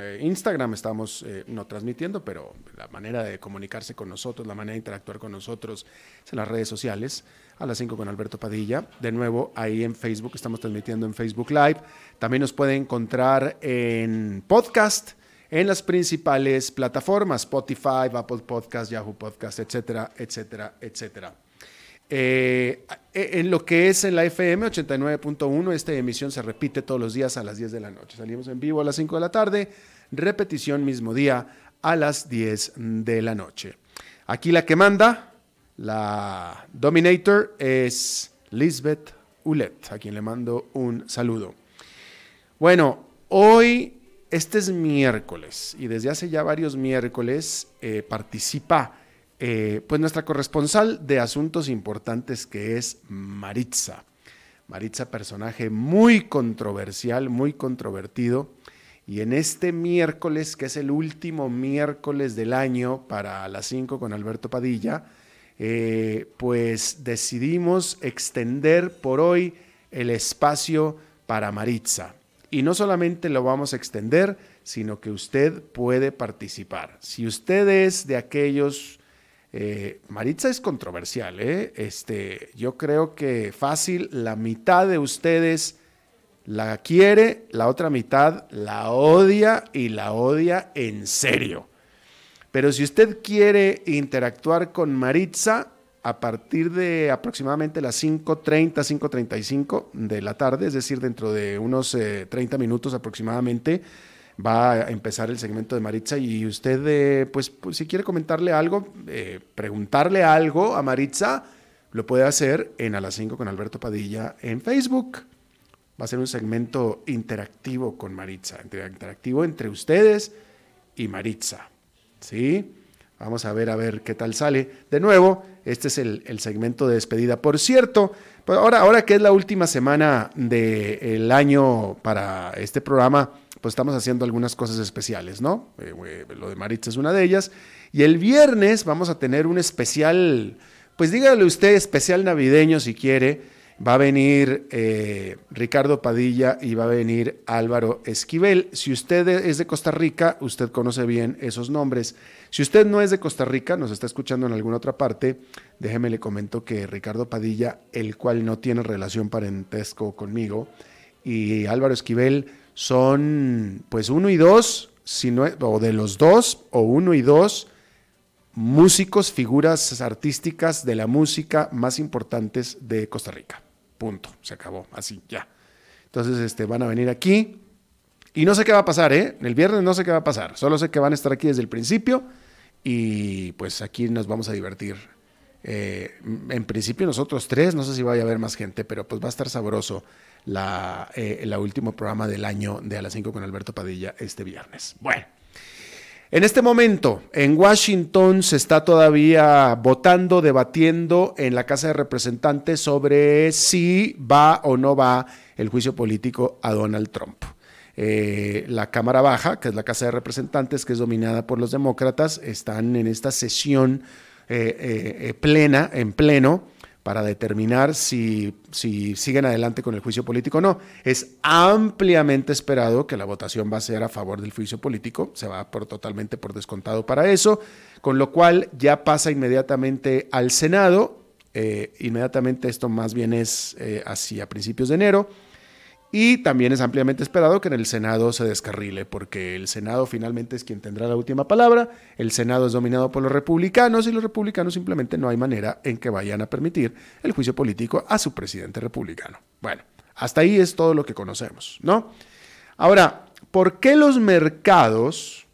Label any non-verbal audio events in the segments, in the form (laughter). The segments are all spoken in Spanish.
eh, Instagram estamos eh, no transmitiendo, pero la manera de comunicarse con nosotros, la manera de interactuar con nosotros es en las redes sociales, a las 5 con Alberto Padilla. De nuevo, ahí en Facebook, estamos transmitiendo en Facebook Live. También nos puede encontrar en podcast en las principales plataformas, Spotify, Apple Podcast, Yahoo Podcast, etcétera, etcétera, etcétera. Eh, en lo que es en la FM 89.1, esta emisión se repite todos los días a las 10 de la noche. Salimos en vivo a las 5 de la tarde, repetición mismo día a las 10 de la noche. Aquí la que manda, la Dominator, es Lisbeth Ulet, a quien le mando un saludo. Bueno, hoy este es miércoles y desde hace ya varios miércoles eh, participa eh, pues nuestra corresponsal de asuntos importantes que es Maritza. Maritza, personaje muy controversial, muy controvertido. Y en este miércoles, que es el último miércoles del año para las 5 con Alberto Padilla, eh, pues decidimos extender por hoy el espacio para Maritza. Y no solamente lo vamos a extender, sino que usted puede participar. Si usted es de aquellos, eh, Maritza es controversial, ¿eh? este, yo creo que fácil, la mitad de ustedes la quiere, la otra mitad la odia y la odia en serio. Pero si usted quiere interactuar con Maritza, a partir de aproximadamente las 5.30, 5.35 de la tarde, es decir, dentro de unos 30 eh, minutos aproximadamente, va a empezar el segmento de Maritza y usted, eh, pues, pues, si quiere comentarle algo, eh, preguntarle algo a Maritza, lo puede hacer en A las 5 con Alberto Padilla en Facebook. Va a ser un segmento interactivo con Maritza, interactivo entre ustedes y Maritza. ¿Sí? Vamos a ver a ver qué tal sale. De nuevo, este es el, segmento de despedida. Por cierto, pues ahora, ahora que es la última semana del año para este programa, pues estamos haciendo algunas cosas especiales, ¿no? Eh, lo de Maritza es una de ellas. Y el viernes vamos a tener un especial, pues dígale usted, especial navideño si quiere va a venir eh, Ricardo Padilla y va a venir Álvaro Esquivel. Si usted es de Costa Rica, usted conoce bien esos nombres. Si usted no es de Costa Rica, nos está escuchando en alguna otra parte, déjeme le comento que Ricardo Padilla, el cual no tiene relación parentesco conmigo, y Álvaro Esquivel son pues uno y dos, si o de los dos, o uno y dos, músicos, figuras artísticas de la música más importantes de Costa Rica. Punto. Se acabó. Así, ya. Entonces, este, van a venir aquí. Y no sé qué va a pasar, ¿eh? El viernes no sé qué va a pasar. Solo sé que van a estar aquí desde el principio. Y pues aquí nos vamos a divertir. Eh, en principio nosotros tres, no sé si vaya a haber más gente, pero pues va a estar sabroso la, eh, último programa del año de A las 5 con Alberto Padilla este viernes. Bueno. En este momento, en Washington se está todavía votando, debatiendo en la Casa de Representantes sobre si va o no va el juicio político a Donald Trump. Eh, la Cámara Baja, que es la Casa de Representantes, que es dominada por los demócratas, están en esta sesión eh, eh, plena, en pleno, para determinar si, si siguen adelante con el juicio político o no. Es ampliamente esperado que la votación va a ser a favor del juicio político, se va por, totalmente por descontado para eso, con lo cual ya pasa inmediatamente al Senado, eh, inmediatamente esto más bien es eh, hacia principios de enero, y también es ampliamente esperado que en el Senado se descarrile, porque el Senado finalmente es quien tendrá la última palabra. El Senado es dominado por los republicanos y los republicanos simplemente no hay manera en que vayan a permitir el juicio político a su presidente republicano. Bueno, hasta ahí es todo lo que conocemos, ¿no? Ahora, ¿por qué los mercados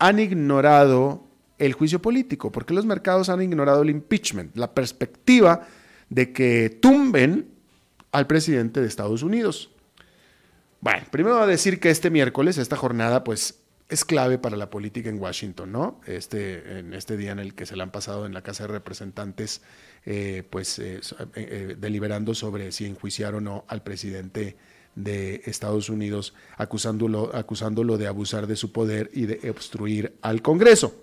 han ignorado el juicio político? ¿Por qué los mercados han ignorado el impeachment? La perspectiva de que tumben al presidente de Estados Unidos. Bueno, primero a decir que este miércoles, esta jornada, pues es clave para la política en Washington, ¿no? Este, en este día en el que se le han pasado en la Casa de Representantes, eh, pues eh, eh, deliberando sobre si enjuiciar o no al presidente de Estados Unidos, acusándolo, acusándolo de abusar de su poder y de obstruir al Congreso.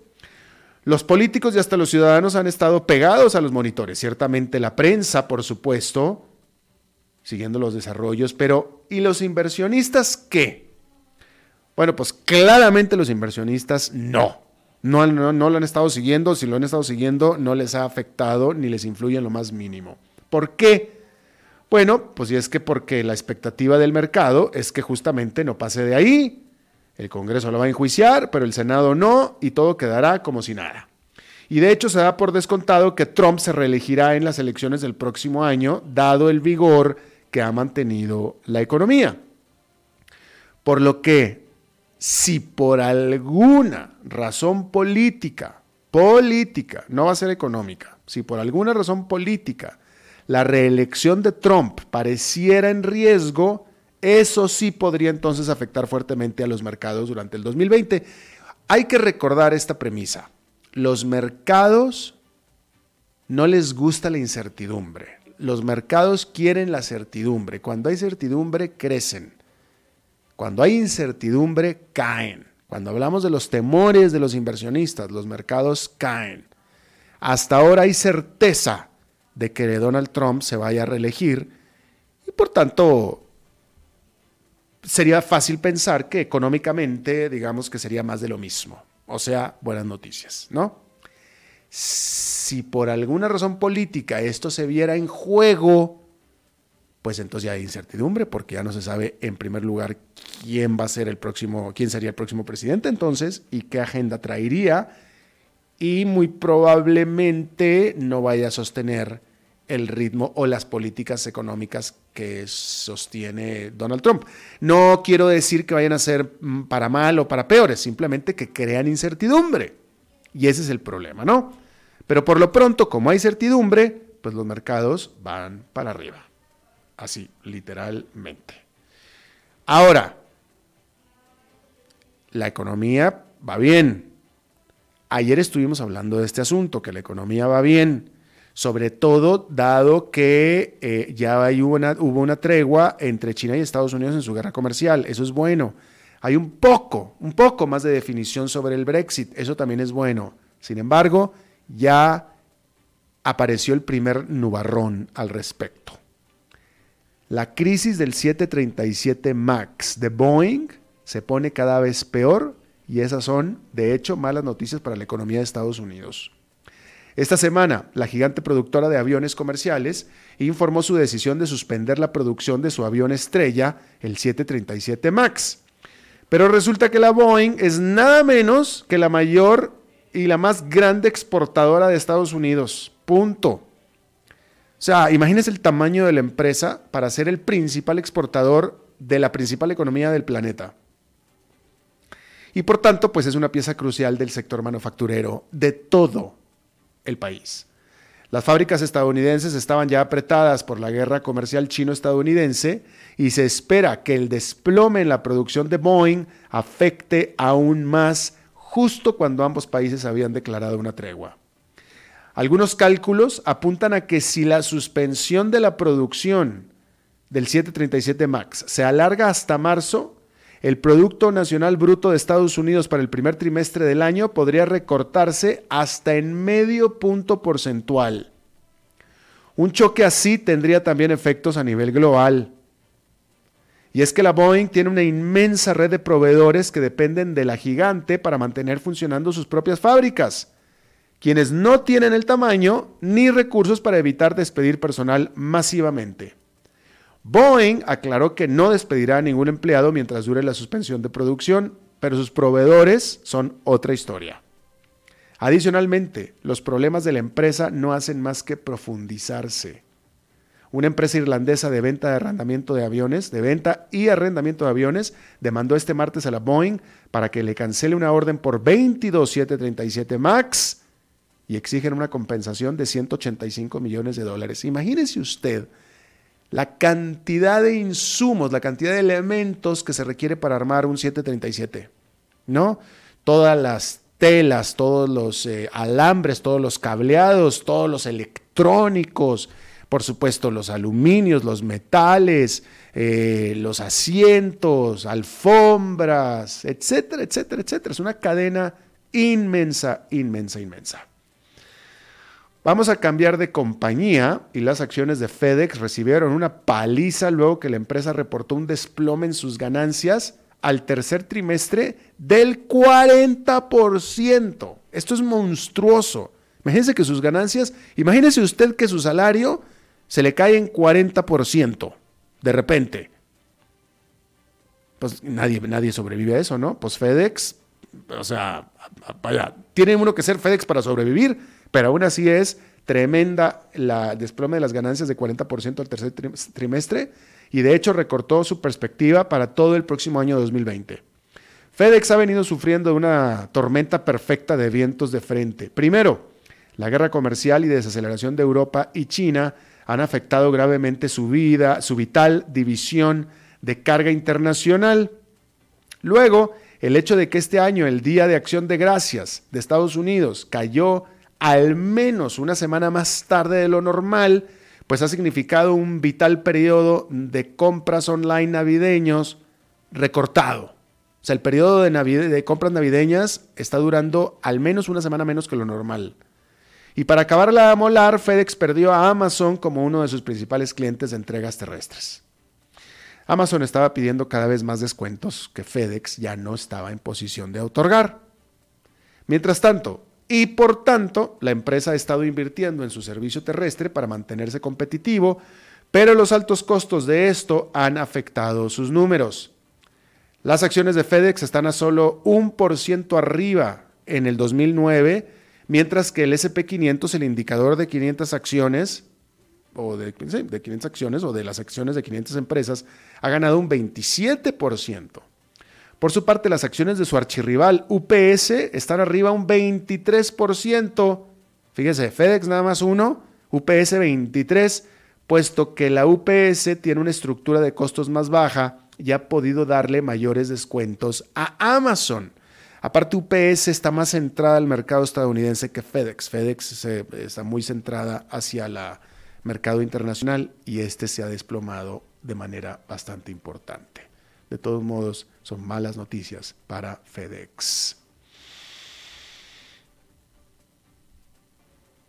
Los políticos y hasta los ciudadanos han estado pegados a los monitores. Ciertamente la prensa, por supuesto, siguiendo los desarrollos, pero ¿y los inversionistas qué? Bueno, pues claramente los inversionistas no. No, no, no, lo han estado siguiendo, si lo han estado siguiendo no les ha afectado ni les influye en lo más mínimo. ¿Por qué? Bueno, pues y es que porque la expectativa del mercado es que justamente no pase de ahí. El Congreso lo va a enjuiciar, pero el Senado no, y todo quedará como si nada. Y de hecho se da por descontado que Trump se reelegirá en las elecciones del próximo año, dado el vigor que ha mantenido la economía. Por lo que, si por alguna razón política, política, no va a ser económica, si por alguna razón política la reelección de Trump pareciera en riesgo, eso sí podría entonces afectar fuertemente a los mercados durante el 2020. Hay que recordar esta premisa los mercados no les gusta la incertidumbre. Los mercados quieren la certidumbre. Cuando hay certidumbre, crecen. Cuando hay incertidumbre, caen. Cuando hablamos de los temores de los inversionistas, los mercados caen. Hasta ahora hay certeza de que Donald Trump se vaya a reelegir y por tanto sería fácil pensar que económicamente digamos que sería más de lo mismo. O sea, buenas noticias, ¿no? Si por alguna razón política esto se viera en juego, pues entonces ya hay incertidumbre porque ya no se sabe en primer lugar quién va a ser el próximo, quién sería el próximo presidente entonces y qué agenda traería y muy probablemente no vaya a sostener el ritmo o las políticas económicas que sostiene Donald Trump. No quiero decir que vayan a ser mm, para mal o para peores, simplemente que crean incertidumbre. Y ese es el problema, ¿no? Pero por lo pronto, como hay certidumbre, pues los mercados van para arriba. Así, literalmente. Ahora, la economía va bien. Ayer estuvimos hablando de este asunto, que la economía va bien sobre todo dado que eh, ya hay una, hubo una tregua entre China y Estados Unidos en su guerra comercial. Eso es bueno. Hay un poco, un poco más de definición sobre el Brexit. Eso también es bueno. Sin embargo, ya apareció el primer nubarrón al respecto. La crisis del 737 MAX de Boeing se pone cada vez peor y esas son, de hecho, malas noticias para la economía de Estados Unidos. Esta semana, la gigante productora de aviones comerciales informó su decisión de suspender la producción de su avión estrella, el 737 MAX. Pero resulta que la Boeing es nada menos que la mayor y la más grande exportadora de Estados Unidos. Punto. O sea, imagínense el tamaño de la empresa para ser el principal exportador de la principal economía del planeta. Y por tanto, pues es una pieza crucial del sector manufacturero, de todo el país. Las fábricas estadounidenses estaban ya apretadas por la guerra comercial chino-estadounidense y se espera que el desplome en la producción de Boeing afecte aún más justo cuando ambos países habían declarado una tregua. Algunos cálculos apuntan a que si la suspensión de la producción del 737 MAX se alarga hasta marzo, el Producto Nacional Bruto de Estados Unidos para el primer trimestre del año podría recortarse hasta en medio punto porcentual. Un choque así tendría también efectos a nivel global. Y es que la Boeing tiene una inmensa red de proveedores que dependen de la gigante para mantener funcionando sus propias fábricas, quienes no tienen el tamaño ni recursos para evitar despedir personal masivamente. Boeing aclaró que no despedirá a ningún empleado mientras dure la suspensión de producción, pero sus proveedores son otra historia. Adicionalmente, los problemas de la empresa no hacen más que profundizarse. Una empresa irlandesa de venta de arrendamiento de aviones, de venta y arrendamiento de aviones, demandó este martes a la Boeing para que le cancele una orden por 22.737 MAX y exigen una compensación de 185 millones de dólares. Imagínese usted la cantidad de insumos, la cantidad de elementos que se requiere para armar un 737, ¿no? Todas las telas, todos los eh, alambres, todos los cableados, todos los electrónicos, por supuesto los aluminios, los metales, eh, los asientos, alfombras, etcétera, etcétera, etcétera. Es una cadena inmensa, inmensa, inmensa. Vamos a cambiar de compañía y las acciones de FedEx recibieron una paliza luego que la empresa reportó un desplome en sus ganancias al tercer trimestre del 40%. Esto es monstruoso. Imagínense que sus ganancias, imagínese usted que su salario se le cae en 40% de repente. Pues nadie, nadie sobrevive a eso, ¿no? Pues FedEx, o sea, vaya, tiene uno que ser FedEx para sobrevivir, pero aún así es tremenda la desplome de las ganancias de 40% al tercer trimestre y de hecho recortó su perspectiva para todo el próximo año 2020. FedEx ha venido sufriendo una tormenta perfecta de vientos de frente. Primero, la guerra comercial y desaceleración de Europa y China han afectado gravemente su vida, su vital división de carga internacional. Luego, el hecho de que este año el Día de Acción de Gracias de Estados Unidos cayó al menos una semana más tarde de lo normal, pues ha significado un vital periodo de compras online navideños recortado. O sea, el periodo de, compras navideñas está durando al menos una semana menos que lo normal. Y para acabarla de molar, FedEx perdió a Amazon como uno de sus principales clientes de entregas terrestres. Amazon estaba pidiendo cada vez más descuentos que FedEx ya no estaba en posición de otorgar. Mientras tanto, y por tanto la empresa ha estado invirtiendo en su servicio terrestre para mantenerse competitivo, pero los altos costos de esto han afectado sus números. Las acciones de FedEx están a solo un por ciento arriba en el 2009, mientras que el SP500, el indicador de 500 acciones, o de, de 500 acciones o de las acciones de 500 empresas, ha ganado un 27%. Por su parte, las acciones de su archirrival UPS están arriba un 23%. Fíjese, FedEx nada más uno, UPS 23, puesto que la UPS tiene una estructura de costos más baja y ha podido darle mayores descuentos a Amazon. Aparte, UPS está más centrada al mercado estadounidense que FedEx. FedEx está muy centrada hacia el mercado internacional y este se ha desplomado de manera bastante importante. De todos modos, son malas noticias para FedEx.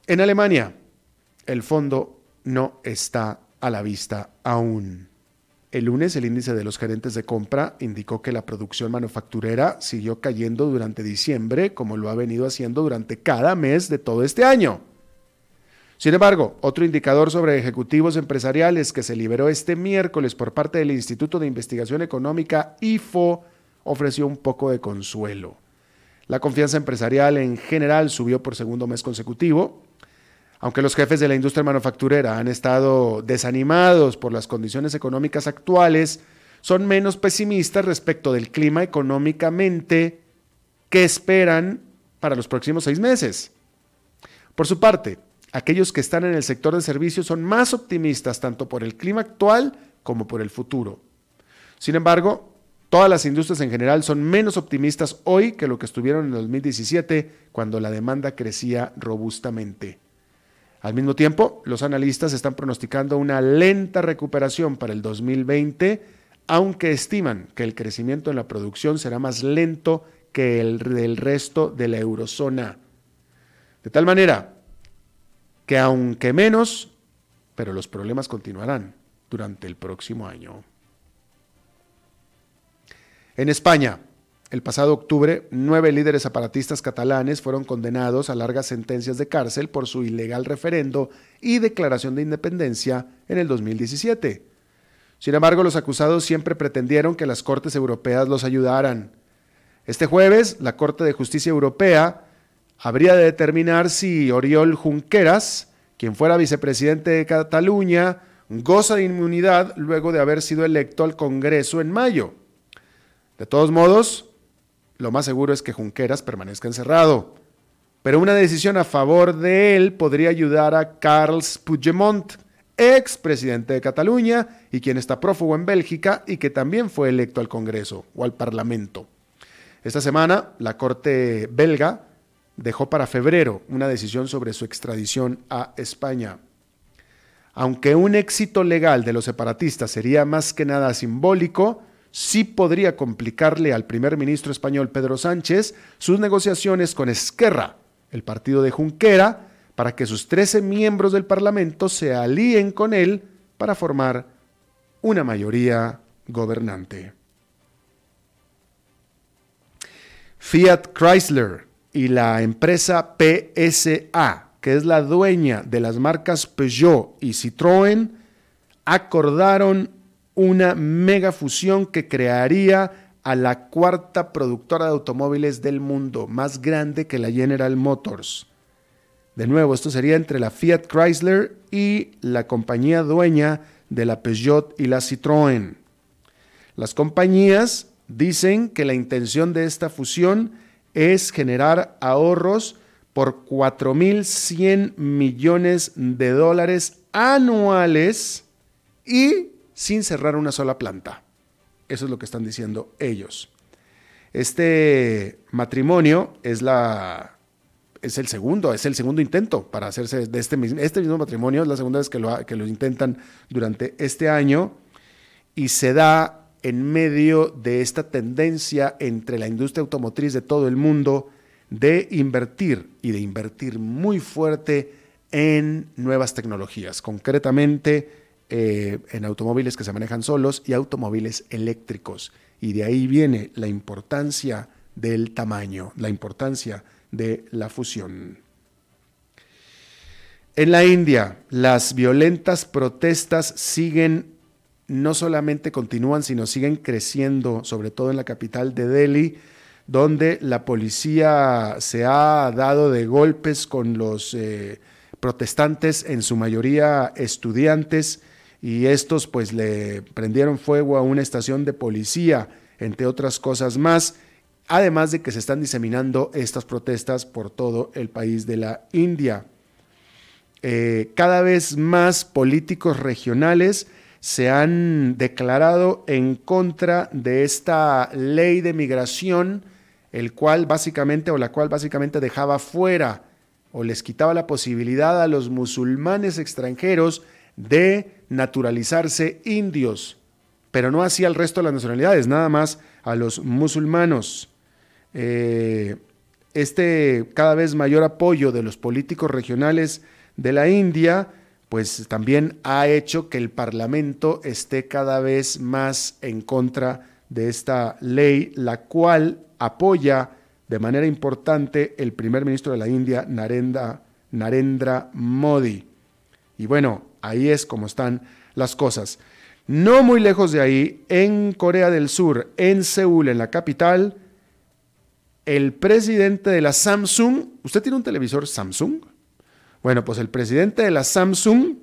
En Alemania, el fondo no está a la vista aún. El lunes el índice de los gerentes de compra indicó que la producción manufacturera siguió cayendo durante diciembre, como lo ha venido haciendo durante cada mes de todo este año. Sin embargo, otro indicador sobre ejecutivos empresariales que se liberó este miércoles por parte del Instituto de Investigación Económica IFO ofreció un poco de consuelo. La confianza empresarial en general subió por segundo mes consecutivo, aunque los jefes de la industria manufacturera han estado desanimados por las condiciones económicas actuales, son menos pesimistas respecto del clima económicamente que esperan para los próximos seis meses. Por su parte, Aquellos que están en el sector de servicios son más optimistas tanto por el clima actual como por el futuro. Sin embargo, todas las industrias en general son menos optimistas hoy que lo que estuvieron en 2017, cuando la demanda crecía robustamente. Al mismo tiempo, los analistas están pronosticando una lenta recuperación para el 2020, aunque estiman que el crecimiento en la producción será más lento que el del resto de la eurozona. De tal manera que aunque menos, pero los problemas continuarán durante el próximo año. En España, el pasado octubre, nueve líderes aparatistas catalanes fueron condenados a largas sentencias de cárcel por su ilegal referendo y declaración de independencia en el 2017. Sin embargo, los acusados siempre pretendieron que las Cortes Europeas los ayudaran. Este jueves, la Corte de Justicia Europea habría de determinar si Oriol Junqueras, quien fuera vicepresidente de Cataluña, goza de inmunidad luego de haber sido electo al Congreso en mayo. De todos modos, lo más seguro es que Junqueras permanezca encerrado, pero una decisión a favor de él podría ayudar a Carles Puigdemont, ex presidente de Cataluña y quien está prófugo en Bélgica y que también fue electo al Congreso o al Parlamento. Esta semana, la Corte belga dejó para febrero una decisión sobre su extradición a España. Aunque un éxito legal de los separatistas sería más que nada simbólico, sí podría complicarle al primer ministro español Pedro Sánchez sus negociaciones con Esquerra, el partido de Junquera, para que sus 13 miembros del Parlamento se alíen con él para formar una mayoría gobernante. Fiat Chrysler y la empresa PSA, que es la dueña de las marcas Peugeot y Citroën, acordaron una mega fusión que crearía a la cuarta productora de automóviles del mundo, más grande que la General Motors. De nuevo, esto sería entre la Fiat Chrysler y la compañía dueña de la Peugeot y la Citroën. Las compañías dicen que la intención de esta fusión es generar ahorros por 4.100 millones de dólares anuales y sin cerrar una sola planta. Eso es lo que están diciendo ellos. Este matrimonio es la es el segundo, es el segundo intento para hacerse de este mismo, este mismo matrimonio, es la segunda vez que lo, que lo intentan durante este año y se da en medio de esta tendencia entre la industria automotriz de todo el mundo de invertir y de invertir muy fuerte en nuevas tecnologías, concretamente eh, en automóviles que se manejan solos y automóviles eléctricos. Y de ahí viene la importancia del tamaño, la importancia de la fusión. En la India, las violentas protestas siguen, no solamente continúan, sino siguen creciendo, sobre todo en la capital de Delhi, donde la policía se ha dado de golpes con los eh, protestantes, en su mayoría estudiantes, y estos pues le prendieron fuego a una estación de policía, entre otras cosas más, además de que se están diseminando estas protestas por todo el país de la India. Eh, cada vez más políticos regionales se han declarado en contra de esta ley de migración, el cual básicamente o la cual básicamente dejaba fuera o les quitaba la posibilidad a los musulmanes extranjeros de naturalizarse indios, pero no así al resto de las nacionalidades, nada más a los musulmanos. Eh, este cada vez mayor apoyo de los políticos regionales de la India, pues también ha hecho que el Parlamento esté cada vez más en contra de esta ley, la cual apoya de manera importante el primer ministro de la India, Narendra, Narendra Modi. Y bueno, ahí es como están las cosas. No muy lejos de ahí, en Corea del Sur, en Seúl, en la capital, el presidente de la Samsung, ¿usted tiene un televisor Samsung? Bueno, pues el presidente de la Samsung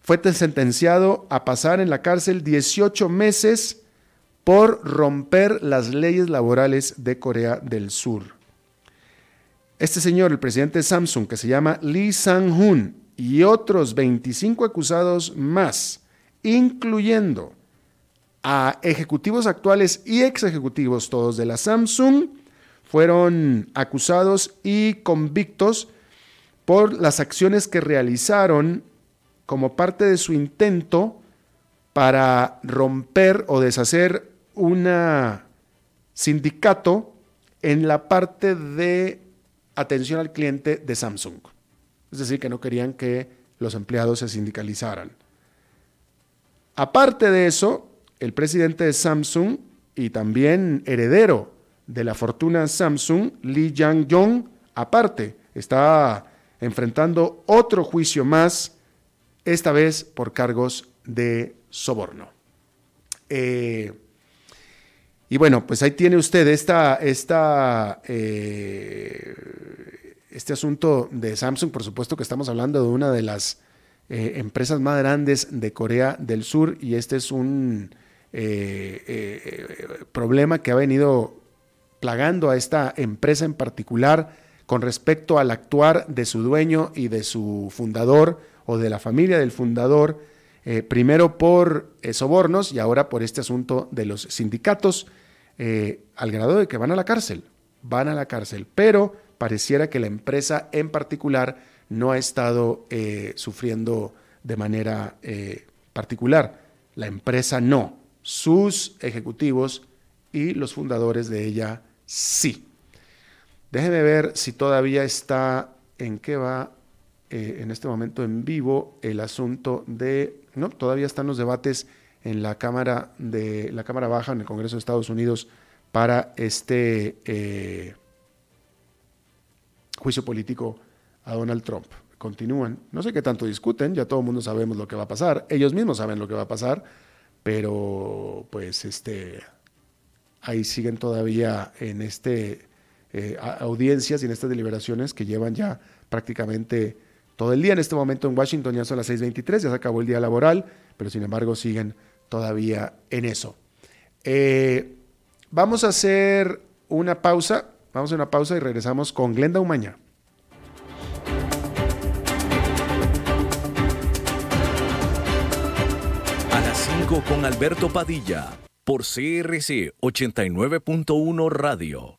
fue sentenciado a pasar en la cárcel 18 meses por romper las leyes laborales de Corea del Sur. Este señor, el presidente de Samsung, que se llama Lee Sang-hoon, y otros 25 acusados más, incluyendo a ejecutivos actuales y ex ejecutivos todos de la Samsung, fueron acusados y convictos por las acciones que realizaron como parte de su intento para romper o deshacer un sindicato en la parte de atención al cliente de Samsung. Es decir, que no querían que los empleados se sindicalizaran. Aparte de eso, el presidente de Samsung y también heredero de la fortuna Samsung, Lee Yang-yong, aparte, está enfrentando otro juicio más, esta vez por cargos de soborno. Eh, y bueno, pues ahí tiene usted esta, eh, este asunto de Samsung. Por supuesto que estamos hablando de una de las eh, empresas más grandes de Corea del Sur y este es un problema que ha venido plagando a esta empresa en particular con respecto al actuar de su dueño y de su fundador o de la familia del fundador, eh, primero por eh, sobornos y ahora por este asunto de los sindicatos, eh, al grado de que van a la cárcel, van a la cárcel, pero pareciera que la empresa en particular no ha estado sufriendo de manera particular. La empresa no, sus ejecutivos y los fundadores de ella sí. Déjeme ver si todavía está en qué va eh, en este momento en vivo el asunto de, no, todavía están los debates en la Cámara de la Cámara Baja en el Congreso de Estados Unidos para este eh, juicio político a Donald Trump. Continúan. No sé qué tanto discuten, ya todo el mundo sabemos lo que va a pasar. Ellos mismos saben lo que va a pasar, pero pues este ahí siguen todavía en este eh, audiencias y en estas deliberaciones que llevan ya prácticamente todo el día. En este momento en Washington ya son las 6.23, ya se acabó el día laboral, pero sin embargo siguen todavía en eso. Eh, vamos a hacer una pausa, vamos a una pausa y regresamos con Glenda Umaña. A las 5 con Alberto Padilla, por CRC 89.1 Radio.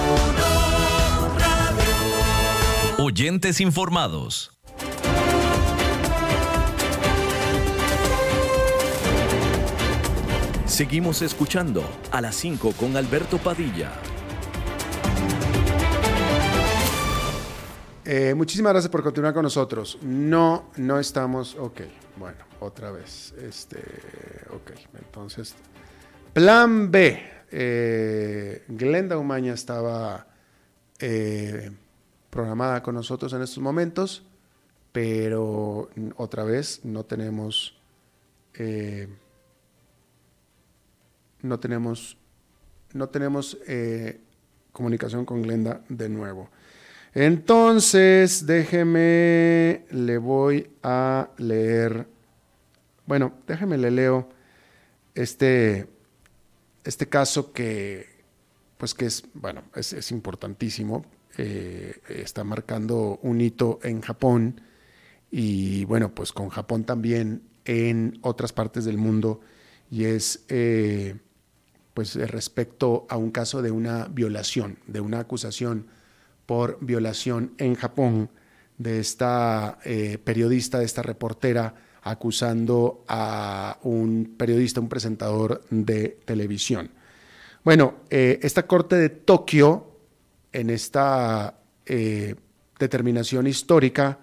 Oyentes informados. Seguimos escuchando a las 5 con Alberto Padilla. Eh, muchísimas gracias por continuar con nosotros. No, no estamos. Ok, bueno, otra vez. Este, ok, entonces. Plan B. Eh, Glenda Umaña estaba eh, programada con nosotros en estos momentos, pero otra vez no tenemos, eh, no tenemos, no tenemos eh, comunicación con Glenda de nuevo. Entonces, déjeme, le voy a leer, bueno, déjeme le leo este, este caso que, pues que es, bueno, es, es importantísimo eh, está marcando un hito en Japón y bueno, pues con Japón también en otras partes del mundo y es eh, pues respecto a un caso de una violación, de una acusación por violación en Japón de esta eh, periodista, de esta reportera acusando a un periodista, un presentador de televisión. Bueno, esta corte de Tokio en esta eh, determinación histórica,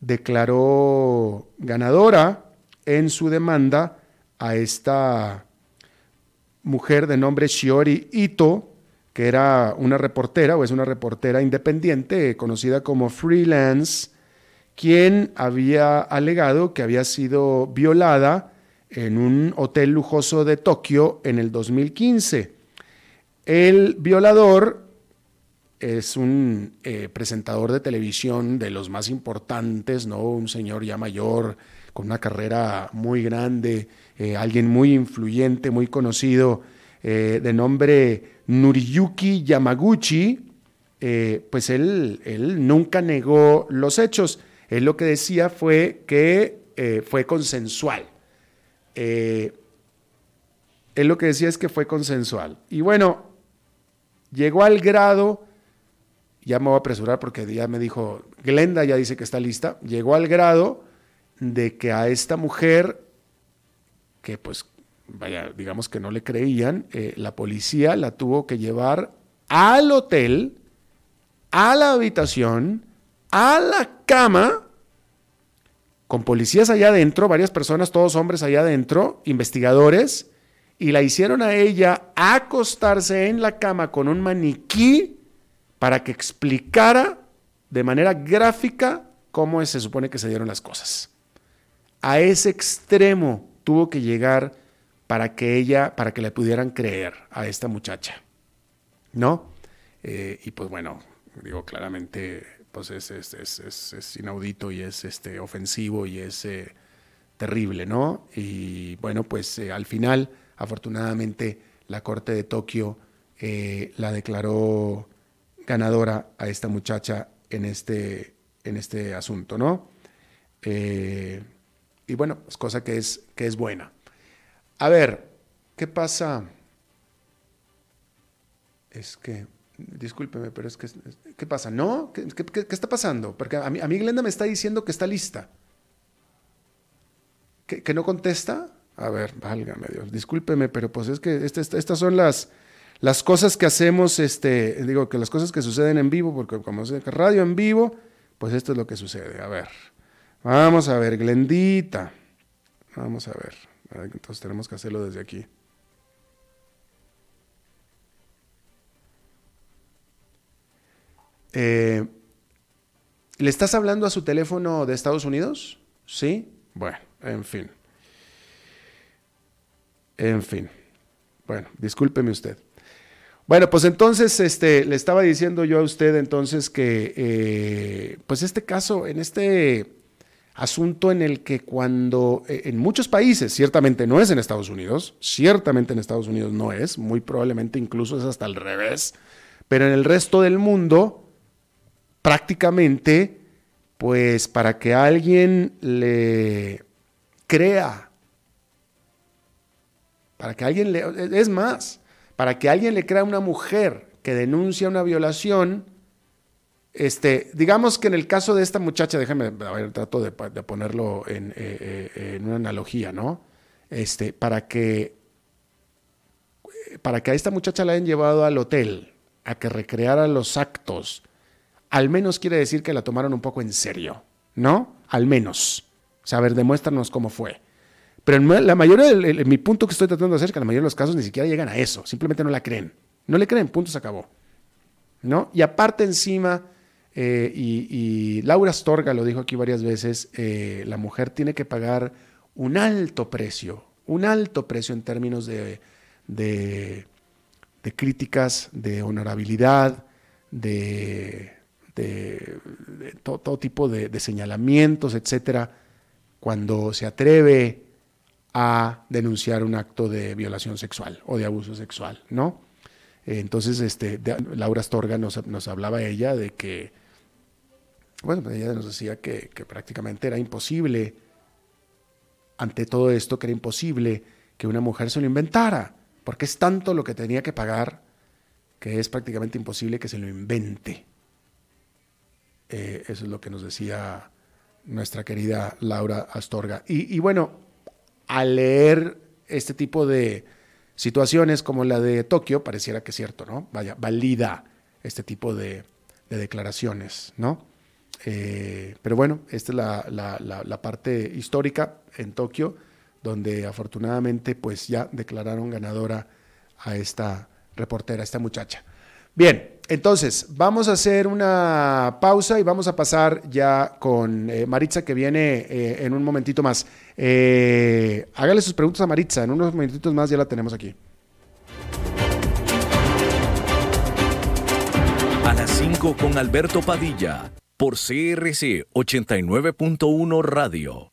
declaró ganadora en su demanda a esta mujer de nombre Shiori Ito, que era una reportera o es una reportera independiente conocida como freelance, quien había alegado que había sido violada en un hotel lujoso de Tokio en el 2015. El violador es un eh, presentador de televisión de los más importantes, ¿no? Un señor ya mayor, con una carrera muy grande, eh, alguien muy influyente, muy conocido, eh, de nombre Nuriyuki Yamaguchi, pues él, él nunca negó los hechos. Él lo que decía fue que fue consensual. él lo que decía es que fue consensual. Y bueno, llegó al grado ya me voy a apresurar porque ya me dijo, Glenda ya dice que está lista, llegó al grado de que a esta mujer, que pues, vaya, digamos que no le creían, eh, la policía la tuvo que llevar al hotel, a la habitación, a la cama, con policías allá adentro, varias personas, todos hombres allá adentro, investigadores, y la hicieron a ella acostarse en la cama con un maniquí para que explicara de manera gráfica cómo se supone que se dieron las cosas. A ese extremo tuvo que llegar para que ella, para que le pudieran creer a esta muchacha. ¿No? Eh, y pues bueno, digo, claramente pues es, es, es, es inaudito y es este, ofensivo y es eh, terrible, ¿no? Y bueno, pues eh, al final, afortunadamente, la Corte de Tokio la declaró ganadora a esta muchacha en este, en este asunto, ¿no? y bueno, es cosa que es, que es buena. A ver, ¿qué pasa? Es que discúlpeme, pero es que, ¿qué pasa? ¿No? ¿Qué, está pasando? Porque a mí, a Glenda me está diciendo que está lista. ¿Que, no contesta? A ver, válgame Dios, discúlpeme, pero pues es que este, estas son las, las cosas que hacemos, este, digo, que las cosas que suceden en vivo, porque como es radio en vivo, pues esto es lo que sucede. A ver, vamos a ver, Glendita. Vamos a ver. Entonces tenemos que hacerlo desde aquí. Eh, ¿Le estás hablando a su teléfono de Estados Unidos? Sí. Bueno, en fin. En fin. Bueno, discúlpeme usted. Bueno, pues entonces este, le estaba diciendo yo a usted entonces que, eh, pues este caso, en este asunto en el que cuando eh, en muchos países, ciertamente no es en Estados Unidos, ciertamente en Estados Unidos no es, muy probablemente incluso es hasta al revés, pero en el resto del mundo, prácticamente, pues para que alguien le crea, para que alguien le, es más, para que alguien le crea una mujer que denuncia una violación, este, digamos que en el caso de esta muchacha, déjame, a ver, trato de, ponerlo en, eh, eh, en, una analogía, ¿no? Este, para que, para que a esta muchacha la hayan llevado al hotel a que recreara los actos al menos quiere decir que la tomaron un poco en serio, ¿no? Al menos. O sea, a ver, demuéstranos cómo fue. Pero la mayoría, de mi punto que estoy tratando de hacer es que la mayoría de los casos ni siquiera llegan a eso, simplemente no la creen. No le creen, punto, se acabó. ¿No? Y aparte encima, eh, y, Laura Astorga lo dijo aquí varias veces, eh, la mujer tiene que pagar un alto precio, un alto precio en términos de, de críticas, de honorabilidad, de de, todo, tipo de, señalamientos, etcétera, cuando se atreve a denunciar un acto de violación sexual o de abuso sexual, ¿no? Entonces, este, Laura Astorga nos, nos, hablaba ella de que, bueno, ella nos decía que, que prácticamente era imposible, ante todo esto, que era imposible que una mujer se lo inventara, porque es tanto lo que tenía que pagar que es prácticamente imposible que se lo invente. Eh, eso es lo que nos decía nuestra querida Laura Astorga. Y, bueno, al leer este tipo de situaciones como la de Tokio, pareciera que es cierto, ¿no? Vaya, valida este tipo de, declaraciones, ¿no? Eh, pero bueno, esta es la, la, parte histórica en Tokio, donde afortunadamente pues ya declararon ganadora a esta reportera, a esta muchacha. Bien, entonces vamos a hacer una pausa y vamos a pasar ya con eh, Maritza que viene eh, en un momentito más. Eh, hágale sus preguntas a Maritza, en unos momentitos más ya la tenemos aquí. A las 5 con Alberto Padilla, por CRC 89.1 Radio.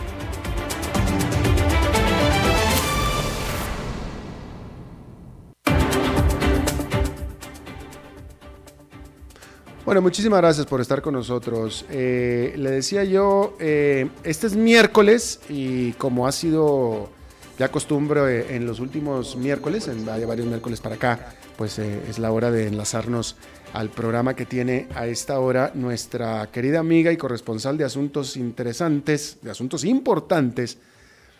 Bueno, muchísimas gracias por estar con nosotros. Eh, le decía yo, eh, este es miércoles y como ha sido ya costumbre en los últimos miércoles, en varios miércoles para acá, pues eh, es la hora de enlazarnos al programa que tiene a esta hora nuestra querida amiga y corresponsal de asuntos interesantes, de asuntos importantes,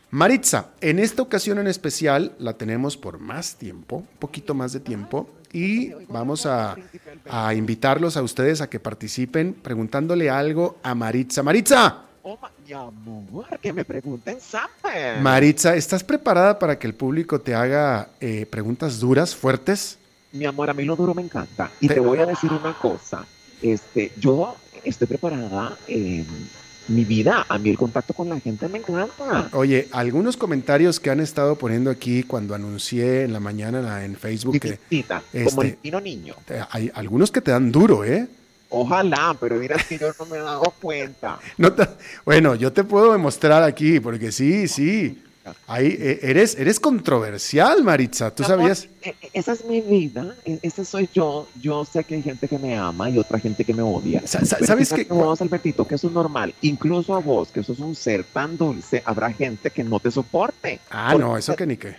Maritza. En esta ocasión en especial la tenemos por más tiempo, un poquito más de tiempo y vamos a, invitarlos a ustedes a que participen preguntándole algo a Maritza. Maritza. Oh, mi amor, que me pregunten Maritza, ¿estás preparada para que el público te haga eh, preguntas duras, fuertes? Mi amor, a mí lo duro me encanta. Y te, voy a decir una cosa. Este, yo estoy preparada. Eh, mi vida, a mí el contacto con la gente me encanta. Oye, algunos comentarios que han estado poniendo aquí cuando anuncié en la mañana en Facebook. que, como el este, niño. Hay algunos que te dan duro, ¿eh? Ojalá, pero mira que yo no me he dado cuenta. (laughs) bueno, yo te puedo demostrar aquí, porque sí, sí. Ahí eh, eres, eres controversial, Maritza. ¿Tú sabías? E, e, esa es mi vida. E, esa soy yo. Yo sé que hay gente que me ama y otra gente que me odia. ¿Sabes qué? Vos, Albertito, que eso es normal. Incluso a vos, que sos un ser tan dulce, habrá gente que no te soporte. Ah, no, eso que ni qué.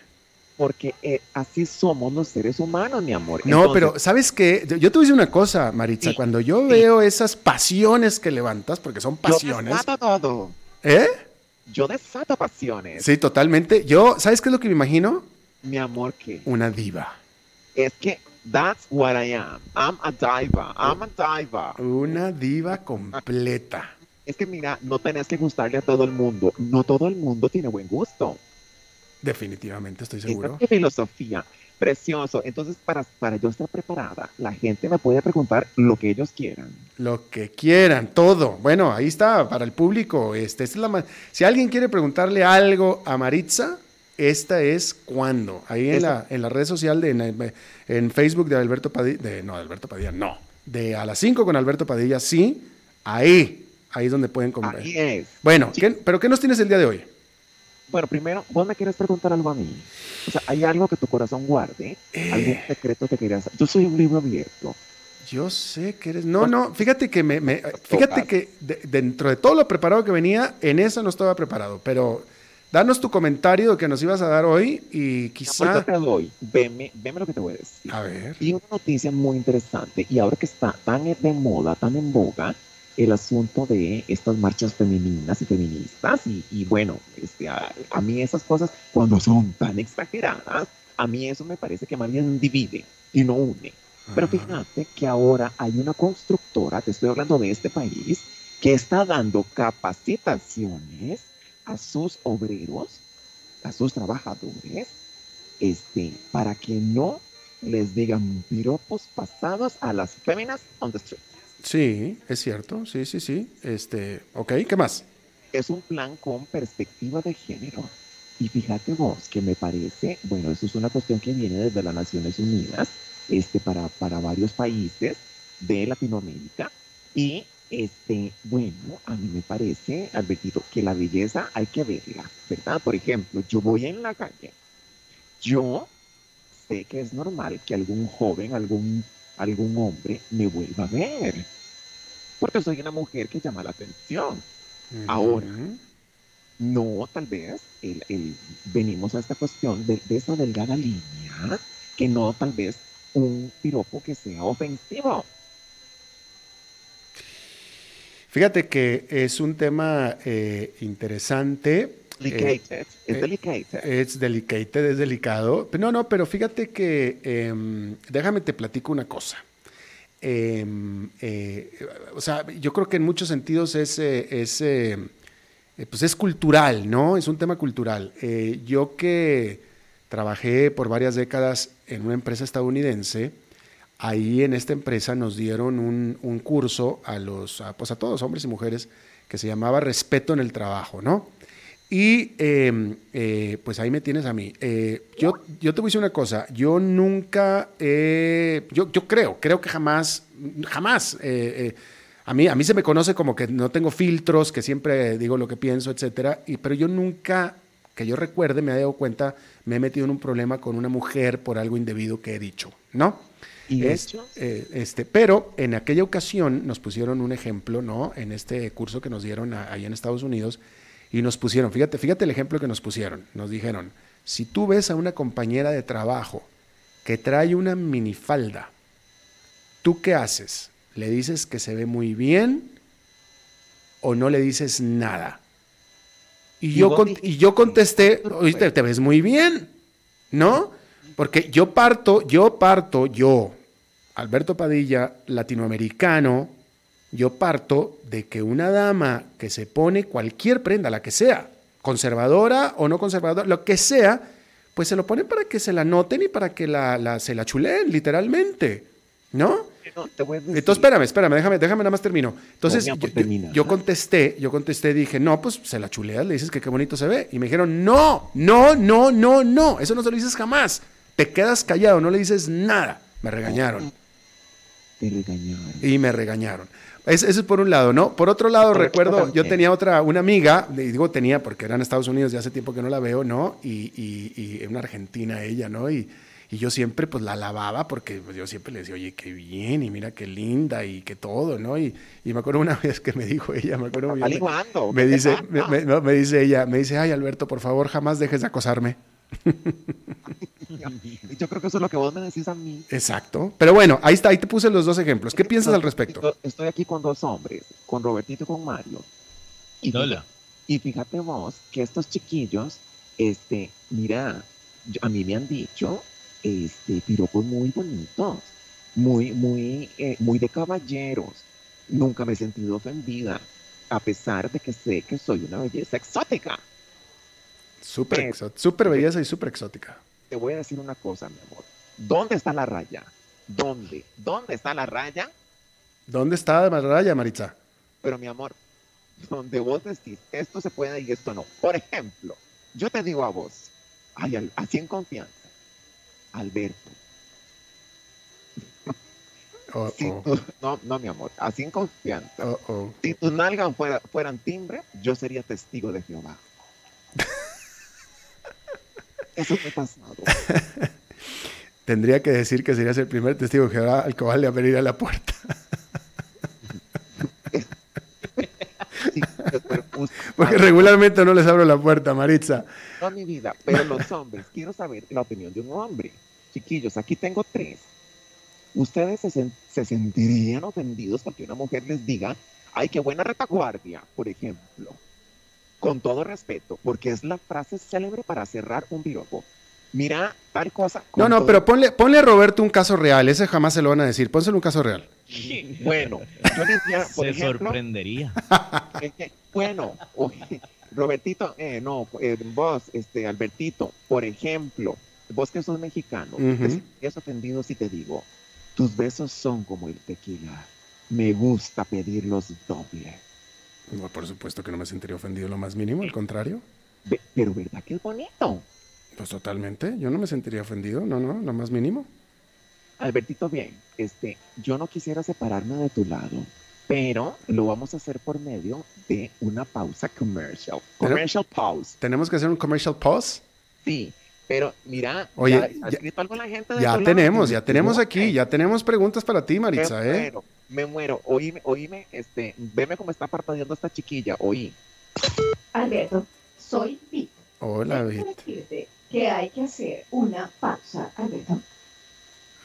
Porque eh, así somos los seres humanos, mi amor. No, pero ¿sabes qué? Yo te voy a decir una cosa, Maritza. Cuando yo veo esas pasiones que levantas, porque son pasiones. Yo todo. ¿Eh? Yo desato pasiones. Sí, totalmente. Yo, ¿sabes qué es lo que me imagino? Mi amor, ¿qué? Una diva. Es que that's what I am. I'm a diva. I'm a diva. Una diva completa. Es que mira, no tenés que gustarle a todo el mundo. No todo el mundo tiene buen gusto. Definitivamente, estoy seguro. Esa es filosofía. Precioso. Entonces, para, para yo estar preparada, la gente me puede preguntar lo que ellos quieran. Lo que quieran, todo. Bueno, ahí está, para el público. Este, es la, si alguien quiere preguntarle algo a Maritza, esta es cuando. Ahí en la, en la red social, de, en, Facebook de Alberto Padilla, de, no, de Alberto Padilla, no. De a las 5 con Alberto Padilla, sí. Ahí, ahí es donde pueden comer. Ahí es. Bueno, ¿pero qué nos tienes el día de hoy? Bueno, primero, vos me quieres preguntar algo a mí. O sea, ¿hay algo que tu corazón guarde? ¿Algún eh. secreto que quieras? Yo soy un libro abierto. Yo sé que eres. No, no, fíjate que me. fíjate que dentro de todo lo preparado que venía, en eso no estaba preparado. Pero danos tu comentario que nos ibas a dar hoy y quizá. Yo te doy. Veme, veme lo que te voy a decir. A ver. Y una noticia muy interesante. Y ahora que está tan de moda, tan en boga, el asunto de estas marchas femeninas y feministas y, bueno, este, a, mí esas cosas cuando son tan exageradas, a mí eso me parece que más bien divide y no une. Pero fíjate que ahora hay una constructora, te estoy hablando de este país, que está dando capacitaciones a sus obreros, a sus trabajadores, este, para que no les digan piropos pasados a las féminas on the street. Sí, es cierto, sí, sí, sí. Este, ok, ¿qué más? Es un plan con perspectiva de género. Y fíjate vos que me parece, bueno, eso es una cuestión que viene desde las Naciones Unidas, este, para, para varios países de Latinoamérica. Y este, bueno, a mí me parece, Albertito, que la belleza hay que verla, ¿verdad? Por ejemplo, yo voy en la calle, yo sé que es normal que algún joven, algún algún hombre me vuelva a ver. Porque soy una mujer que llama la atención. Ahora, no, tal vez el, venimos a esta cuestión de, esa delgada línea, que no tal vez un piropo que sea ofensivo. Fíjate que es un tema eh, interesante. Delicated. es delicated. Es delicated, es delicado. No, no, pero fíjate que em, déjame te platico una cosa. Em, o sea, yo creo que en muchos sentidos es, es, pues es cultural, ¿no? Es un tema cultural. yo que trabajé por varias décadas en una empresa estadounidense, ahí en esta empresa nos dieron un, curso a los, pues a todos, hombres y mujeres, que se llamaba Respeto en el Trabajo, ¿no? Y em, eh, pues ahí me tienes a mí. Eh, yo, yo te voy a decir una cosa, yo nunca, yo, yo creo, creo que jamás, jamás, eh, a, mí, a mí se me conoce como que no tengo filtros, que siempre digo lo que pienso, etcétera, y, pero yo nunca, que yo recuerde, me he dado cuenta, me he metido en un problema con una mujer por algo indebido que he dicho, ¿no? Eh, este, pero en aquella ocasión nos pusieron un ejemplo, ¿no? En este curso que nos dieron ahí en Estados Unidos y nos pusieron, fíjate, fíjate el ejemplo que nos pusieron. Nos dijeron, si tú ves a una compañera de trabajo que trae una minifalda, ¿tú qué haces? ¿Le dices que se ve muy bien o no le dices nada? Y, yo, y yo contesté, oíste, te ves muy bien, ¿no? Porque yo parto, yo parto, yo, Alberto Padilla, latinoamericano, yo parto de que una dama que se pone cualquier prenda, la que sea, conservadora o no conservadora, lo que sea, pues se lo pone para que se la noten y para que la, se la chuleen, literalmente, ¿no? Entonces, espérame, espérame, déjame, déjame nada más termino. Entonces, yo, contesté, yo contesté, dije, no, pues se la chuleas, le dices que qué bonito se ve. Y me dijeron, no, no, no, no, no, eso no se lo dices jamás. Te quedas callado, no le dices nada. Me regañaron. Te regañaron. Y me regañaron. Eso es por un lado, ¿no? Por otro lado, recuerdo, yo tenía otra, una amiga, digo tenía porque era en Estados Unidos, ya hace tiempo que no la veo, ¿no? Y, y, y una argentina ella, ¿no? Y, y yo siempre pues la alababa porque pues, yo siempre le decía, oye, qué bien, y mira qué linda, y qué todo, ¿no? Y, y me acuerdo una (laughs) vez que me dijo ella, me acuerdo bien, me, me dice, me, me, dice ella, me dice, ay Alberto, por favor, jamás dejes de acosarme. Yo creo que eso es lo que vos me decís a mí. Exacto. Pero bueno, ahí está, ahí te puse los dos ejemplos. ¿Qué piensas al respecto? Estoy aquí con dos hombres, con Robertito y con Mario. Y Hola. Y fíjate vos que estos chiquillos, este, mira, a mí me han dicho, este, piropos muy bonitos, muy, muy, eh, muy de caballeros. Nunca me he sentido ofendida, a pesar de que sé que soy una belleza exótica. Súper super belleza y súper exótica. Te voy a decir una cosa, mi amor. ¿Dónde está la raya? ¿Dónde? ¿Dónde está la raya? ¿Dónde está la raya, Maritza? Pero mi amor, donde vos decís, esto se puede y esto no. Por ejemplo, yo te digo a vos, ay, así en confianza, Alberto. Oh, oh. no, no, mi amor, así en confianza. Oh, si tus nalgas fueran timbre, yo sería testigo de Jehová. Eso ha pasado. (laughs) Tendría que decir que serías el primer testigo que va al cobarde a abrir a la puerta. (laughs) Porque regularmente no les abro la puerta, Maritza. No, mi vida, pero los hombres, quiero saber la opinión de un hombre. Chiquillos, aquí tengo tres. ¿Ustedes se, se sentirían ofendidos porque una mujer les diga, ay, qué buena retaguardia, por ejemplo? Con todo respeto, porque es la frase célebre para cerrar un piropo. Mira, tal cosa. No, no, pero ponle, ponle a Roberto un caso real, ese jamás se lo van a decir, pónselo un caso real. (laughs) Bueno, yo decía, por se sorprendería. (laughs) bueno, (laughs) Robertito, eh, no, eh, vos, este, Albertito, por ejemplo, vos que sos mexicano, te ofendido si te digo, tus besos son como el tequila, me gusta pedirlos doble por supuesto que no me sentiría ofendido lo más mínimo, al contrario. Pero ¿verdad que es bonito? Pues totalmente, yo no me sentiría ofendido, no, no, lo más mínimo. Albertito, bien, este, yo no quisiera separarme de tu lado, pero lo vamos a hacer por medio de una pausa comercial. Commercial pause. ¿Tenemos que hacer un commercial pause? Sí, pero mira, Oye, ya, escrito algo la gente de Ya tenemos, ya tenemos aquí, ya tenemos preguntas para ti, Maritza, ¿eh? Me muero. Oíme, oíme, este, veme cómo está parpadeando esta chiquilla, oí. Alberto, soy Vito. Hola, Vito. decirte que hay que hacer una pausa, Alberto.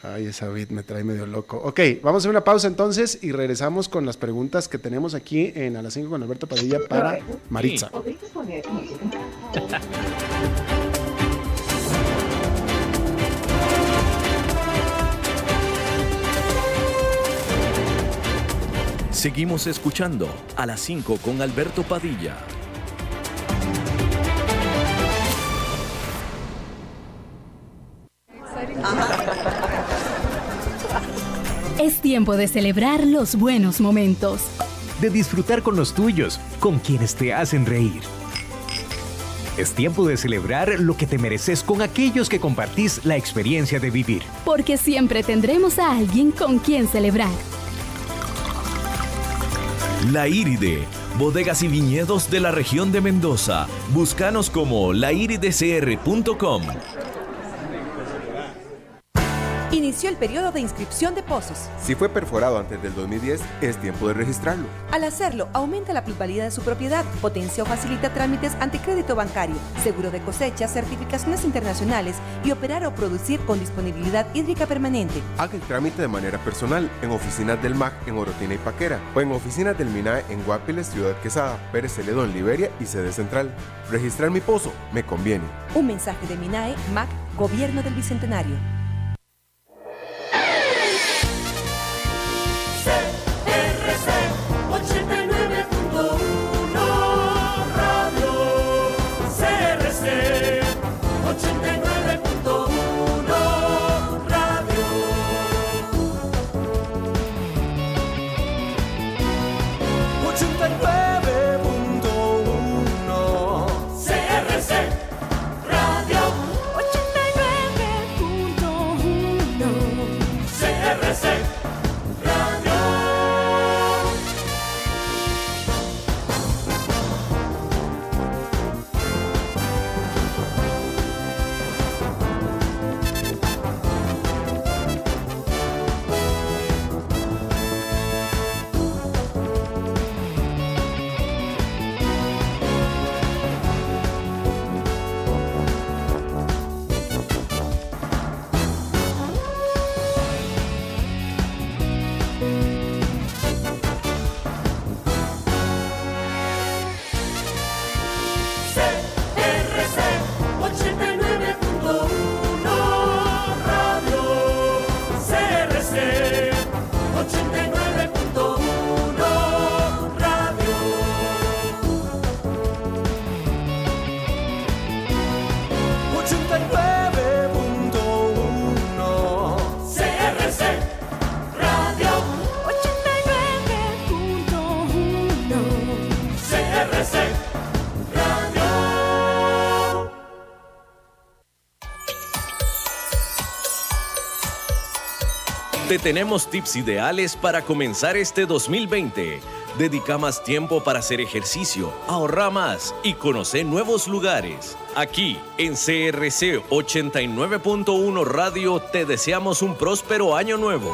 Ay, esa beat me trae medio loco. Ok, vamos a hacer una pausa entonces y regresamos con las preguntas que tenemos aquí en A las 5 con Alberto Padilla para Maritza. ¿Podrías (laughs) Seguimos escuchando a las 5 con Alberto Padilla. Es tiempo de celebrar los buenos momentos. de disfrutar con los tuyos, con quienes te hacen reír. Es tiempo de celebrar lo que te mereces con aquellos que compartís la experiencia de vivir. Porque siempre tendremos a alguien con quien celebrar. La Iride, bodegas y viñedos de la región de Mendoza. Búscanos como lairidecr.com. Inició el periodo de inscripción de pozos. Si fue perforado antes del 2010, es tiempo de registrarlo. Al hacerlo, aumenta la plusvalía de su propiedad, potencia o facilita trámites ante crédito bancario, seguro de cosecha, certificaciones internacionales y operar o producir con disponibilidad hídrica permanente. Haga el trámite de manera personal en oficinas del MAC en Orotina y Paquera o en oficinas del MINAE en Guapiles, Ciudad Quesada, Pérez Celedón, Liberia y sede central. Registrar mi pozo me conviene. Un mensaje de MINAE, MAC, Gobierno del Bicentenario. Te tenemos tips ideales para comenzar este 2020. Dedica más tiempo para hacer ejercicio, ahorra más y conocer nuevos lugares. Aquí, en CRC 89.1 Radio, te deseamos un próspero año nuevo.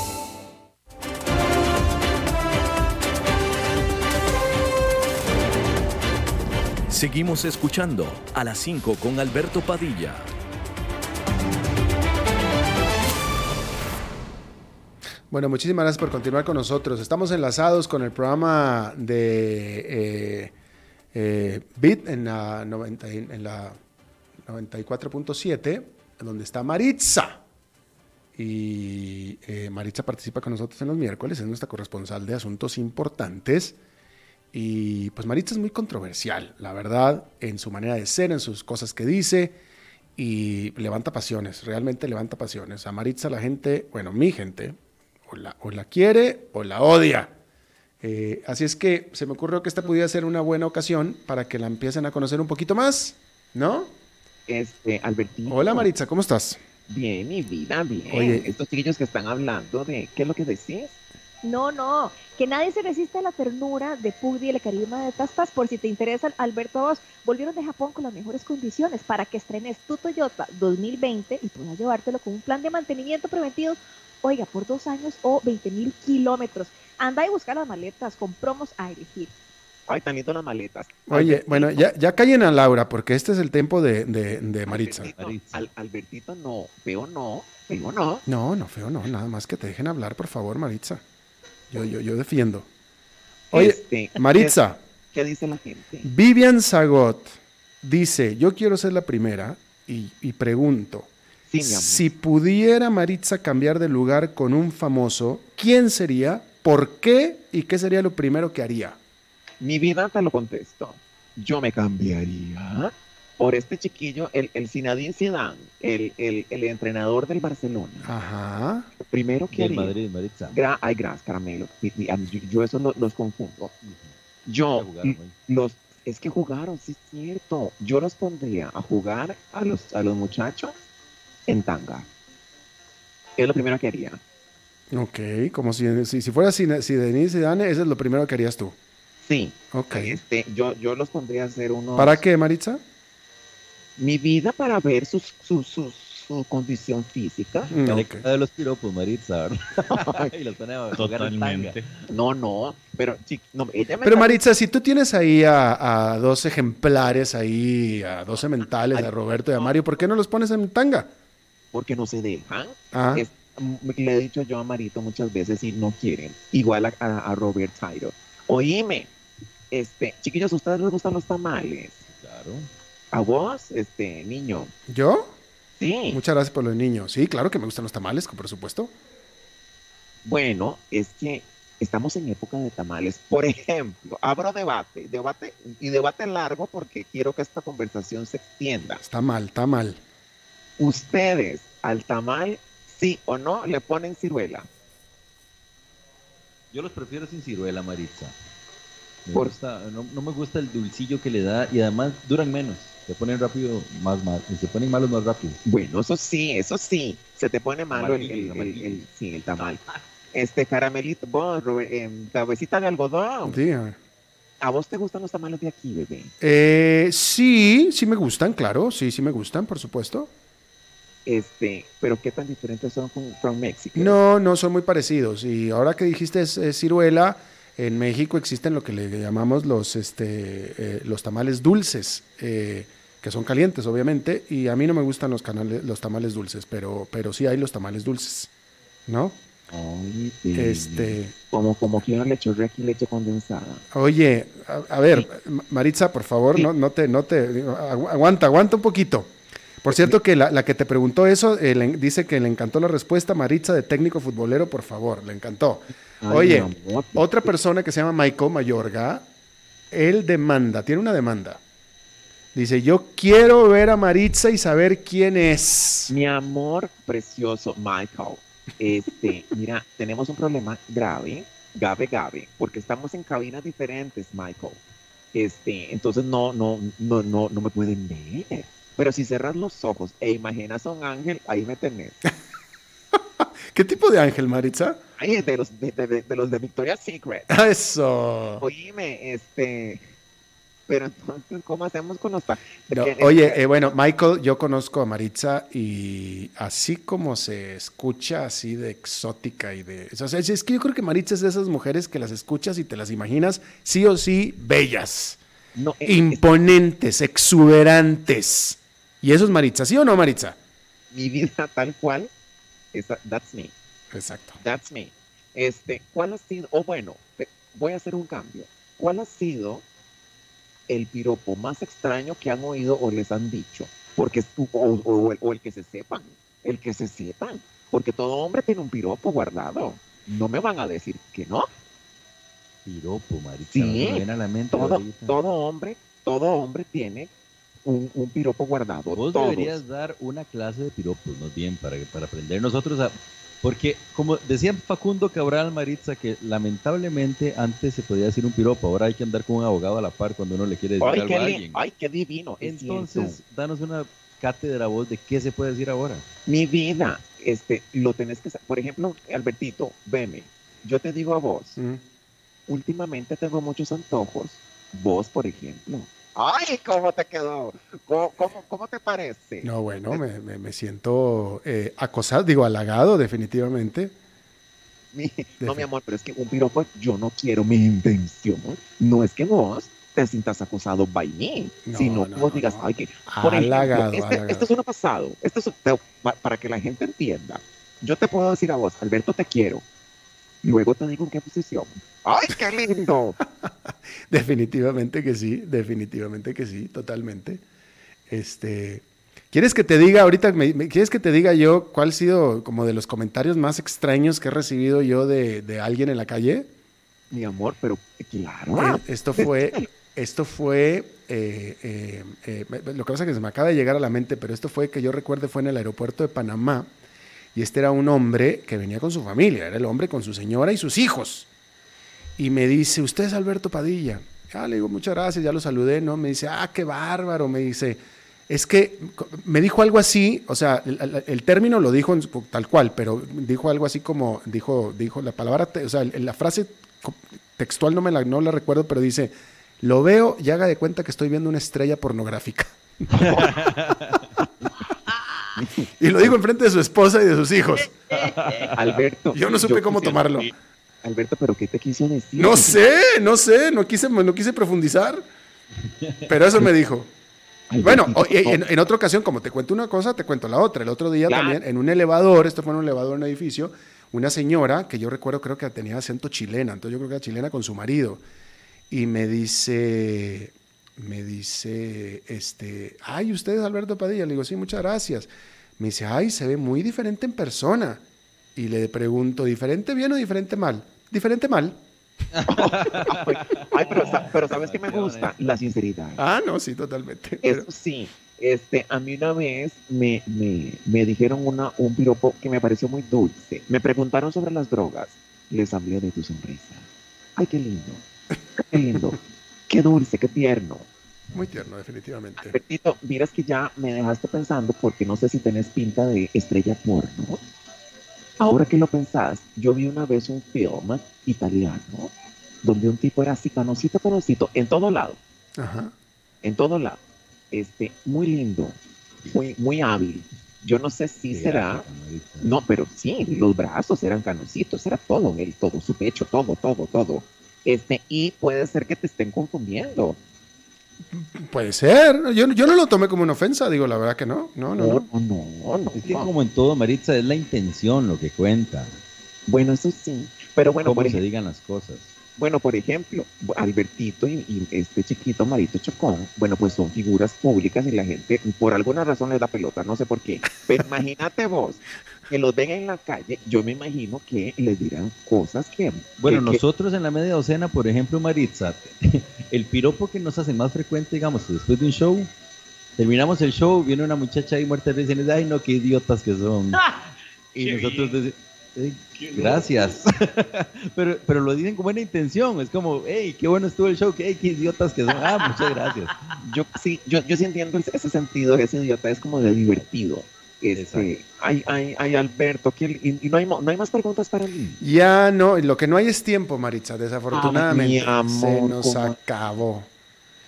Seguimos escuchando a las 5 con Alberto Padilla. Bueno, muchísimas gracias por continuar con nosotros. Estamos enlazados con el programa de eh, eh, Bit en la, 90 y- en la 94.7, donde está Maritza. Y eh, Maritza participa con nosotros en los miércoles, es nuestra corresponsal de asuntos importantes. Y pues Maritza es muy controversial, la verdad, en su manera de ser, en sus cosas que dice. Y levanta pasiones, realmente levanta pasiones. A Maritza la gente, bueno, mi gente, o la, o la quiere o la odia. Eh, así es que se me ocurrió que esta pudiera ser una buena ocasión para que la empiecen a conocer un poquito más, ¿no? Este, Albertito. Hola Maritza, ¿cómo estás? Bien, mi vida, bien. Oye. Estos chiquillos que están hablando de, ¿qué es lo que decís? No, no, que nadie se resiste a la ternura de Pugdi y el carisma de Tastas. Por si te interesa, Alberto Vos volvieron de Japón con las mejores condiciones para que estrenes tu Toyota 2020 y puedas llevártelo con un plan de mantenimiento preventivo, oiga, por dos años o 20 mil kilómetros. Anda y busca las maletas con promos a elegir. Ay, tan lindo las maletas. Oye, bueno, ya, ya callen a Laura porque este es el tiempo de, de, de Maritza. Albertito, Al- Albertito, no, feo no, feo no. No, no, feo, no, nada más que te dejen hablar, por favor, Maritza. Yo, yo, yo defiendo. Oye, Este, Maritza, ¿Qué dice la gente? Vivian Zagot dice, yo quiero ser la primera y, y pregunto, Sí, si pudiera Maritza cambiar de lugar con un famoso, ¿quién sería? ¿Por qué? ¿Y qué sería lo primero que haría? Mi vida te lo contesto. Yo me cambiaría por este chiquillo, el, el Zinedine Zidane, el, el, el entrenador del Barcelona. Ajá. Primero que haría. Madrid, Maritza. Gra- ay, gracias, caramelo. Y- y, am, Yo, yo eso lo- los confundo. Yo, jugaron los, es que jugaron, sí es cierto. Yo los pondría a jugar a los, a los muchachos en tanga. Es lo primero que haría. Ok, como si, si, si fuera si, si Denise Zidane, eso es lo primero que harías tú. Sí. Ok. Este, yo, yo los pondría a hacer unos. ¿Para qué, Maritza? Mi vida para ver sus, su, su, su condición física. Mm, La ok. década de los piropos, Maritza, (laughs) y los pone a jugar en tanga. No, no, pero no, ella me Pero Maritza, si tú tienes ahí a, a dos ejemplares, ahí a dos sementales, a Roberto y a Mario, ¿por qué no los pones en tanga? porque no se dejan. Ah, Es- m- le he dicho yo a Marito muchas veces y no quieren. Igual a, a- a Robert Tyro. Oíme, este, chiquillos, ¿a ustedes les gustan los tamales? Claro. ¿A vos, este, niño? ¿yo? Sí. Muchas gracias por lo de niño. Sí, claro que me gustan los tamales, por supuesto. Bueno, es que estamos en época de tamales. Por ejemplo, abro debate, debate y debate largo porque quiero que esta conversación se extienda. Está mal, está mal. Ustedes al tamal, sí o no, le ponen ciruela. Yo los prefiero sin ciruela, Maritza. Me Por- gusta- no, no me gusta el dulcillo que le da y además duran menos. Se ponen rápido, más mal, se ponen malos más rápido. Bueno, eso sí, eso sí. Se te pone malo el, el- el- amarillo. el- sí, el tamal. Este caramelito, vos, cabecita de algodón. Dígame. ¿A vos te gustan los tamales de aquí, bebé? Eh, sí, sí me gustan, claro. Sí, sí me gustan, por supuesto. Este, pero ¿qué tan diferentes son con from México? No, no son muy parecidos. Y ahora que dijiste es, es ciruela, en México existen lo que le llamamos los, este, eh, los tamales dulces, eh, que son calientes, obviamente. Y a mí no me gustan los, canales, los tamales dulces, pero, pero sí hay los tamales dulces, ¿no? Ay, sí. Este, Como, como quiero leche aquí, leche condensada. oye, a, a ver, Ma- Maritza, por favor, no, no te, no te, agu- aguanta, aguanta un poquito. Por cierto, que la, la que te preguntó eso eh, le- dice que le encantó la respuesta, Maritza, de técnico futbolero, por favor, le encantó. Ay, Oye, otra persona que se llama Michael Mayorga, él demanda, tiene una demanda. Dice, yo quiero ver a Maritza y saber quién es. Mi amor precioso, Michael. Este, (laughs) mira, tenemos un problema grave, grave, grave, porque estamos en cabinas diferentes, Michael. Este, entonces no, no, no, no, no me pueden ver. Pero si cerras los ojos e imaginas a un ángel, ahí me tenés. (laughs) ¿Qué tipo de ángel, Maritza? Ay, de los de, de- de los de Victoria's Secret. (laughs) Eso. Oíme, este, pero entonces, ¿cómo hacemos con los pa- No, porque- oye, eh, bueno, Michael, yo conozco a Maritza y así como se escucha así de exótica y de... O sea, es que yo creo que Maritza es de esas mujeres que las escuchas y te las imaginas sí o sí bellas, no, eh, imponentes, exuberantes. Y eso es Maritza, ¿sí o no, Maritza? mi vida tal cual, esa, that's me. Exacto. That's me. Este, ¿cuál ha sido? O bueno, te- voy a hacer un cambio. ¿Cuál ha sido el piropo más extraño que han oído o les han dicho? Porque es- o, o- o el que se sepan, el que se sepan, porque todo hombre tiene un piropo guardado. No me van a decir que no. Piropo, Maritza. Sí, no me viene a la mente Todo, hombre, todo hombre tiene un, un piropo guardado. Vos todos. deberías dar una clase de piropos, más bien, para, para aprender nosotros a... Porque, como decía Facundo Cabral Maritza, que lamentablemente antes se podía decir un piropo, ahora hay que andar con un abogado a la par cuando uno le quiere decir Ay, algo a alguien. ay, qué divino. es Entonces, danos una cátedra vos de qué se puede decir ahora. Mi vida, este, lo tenés que saber. Por ejemplo, Albertito, veme, yo te digo a vos, Mm. últimamente tengo muchos antojos. Vos, por ejemplo. ¡Ay, cómo te quedó! ¿Cómo, cómo, cómo te parece? No, bueno, me, me- me siento eh, acosado, digo, halagado, definitivamente. Mi- no, mi amor, pero es que un piropo yo no quiero mi intención. No es que vos te sientas acosado by me, No, sino no, que vos digas, no. ay, que. Por ejemplo, Halagado, este, este es uno pasado. Este es, para que la gente entienda. Yo te puedo decir a vos, Alberto, te quiero. Luego te digo en qué posición. ¡Ay, qué lindo! (laughs) Definitivamente que sí, definitivamente que sí, totalmente. Este, ¿quieres que te diga ahorita, me- me- quieres que te diga yo cuál ha sido como de los comentarios más extraños que he recibido yo de, de alguien en la calle? Mi amor, pero claro. Eh, esto fue, esto fue, eh, eh, eh, lo que pasa es que se me acaba de llegar a la mente, pero esto fue que yo recuerde fue en el aeropuerto de Panamá y este era un hombre que venía con su familia, era el hombre con su señora y sus hijos. Y me dice, ¿usted es Alberto Padilla? Ah, le digo, muchas gracias, ya lo saludé, ¿no? Me dice, ah, qué bárbaro, me dice, es que me dijo algo así, o sea, el, término lo dijo tal cual, pero dijo algo así como, dijo, dijo la palabra, o sea, la frase textual no me la, no la recuerdo, pero dice, lo veo y haga de cuenta que estoy viendo una estrella pornográfica. (laughs) y lo dijo enfrente de su esposa y de sus hijos. (laughs) Alberto. Yo no supe cómo tomarlo. Alberto, ¿pero qué te quiso decir? No sé, no sé, no quise, no quise profundizar. Pero eso me dijo. Bueno, en, en otra ocasión, como te cuento una cosa, te cuento la otra. El otro día Claro. también, en un elevador, esto fue en un elevador en un edificio, una señora, que yo recuerdo creo que tenía acento chilena, entonces yo creo que era chilena con su marido, y me dice, me dice, este, ay, ¿usted es Alberto Padilla? Le digo, sí, muchas gracias. Me dice, ay, se ve muy diferente en persona. Y le pregunto, ¿diferente bien o diferente mal? Diferente mal. (laughs) Ay, pero, pero ¿sabes qué me gusta? La sinceridad. Ah, no, sí, totalmente. Eso sí, este, a mí una vez me, me, me dijeron una, un piropo que me pareció muy dulce. Me preguntaron sobre las drogas. Les hablé de tu sonrisa. Ay, qué lindo. Qué lindo. Qué dulce, qué tierno. Muy tierno, definitivamente. Bertito, miras que ya me dejaste pensando porque no sé si tenés pinta de estrella porno. Ahora que lo pensás, yo vi una vez un film italiano donde un tipo era así canosito, canosito, en todo lado, Ajá. en todo lado. Este, muy lindo, muy, muy hábil. Yo no sé si será, no, pero sí, los brazos eran canositos, era todo él, todo, su pecho, todo, todo, todo. Este, y puede ser que te estén confundiendo. Puede ser. Yo, yo no lo tomé como una ofensa, digo, la verdad que no. No, no, no. no, no. Es que como en todo, Maritza, es la intención lo que cuenta. Bueno, eso sí. Pero bueno, cómo por se ejemplo, digan las cosas. Bueno, por ejemplo, Albertito y, y este chiquito Marito Chocón, bueno, pues son figuras públicas y la gente por alguna razón les da pelota, no sé por qué. Pero imagínate vos, que los ven en la calle, yo me imagino que les dirán cosas que... Bueno, que- que- nosotros en la media docena, por ejemplo, Maritza, el piropo que nos hace más frecuente, digamos, después de un show, terminamos el show, viene una muchacha ahí muerta de risa y nos dice, ay no, qué idiotas que son. (laughs) y Qué nosotros decimos, "Ey, gracias. (laughs) pero, pero lo dicen con buena intención, es como, hey, qué bueno estuvo el show, que, "Ey, qué idiotas que son. Ah, muchas gracias. (laughs) Yo sí, yo, yo sí entiendo ese, ese sentido, ese idiota es como de divertido. Este, ay, ay, ay, Alberto, y, y no, hay, mo- no hay más preguntas para mí. Ya no, lo que no hay es tiempo, Maritza, desafortunadamente. Ay, amor, se nos ¿cómo? acabó.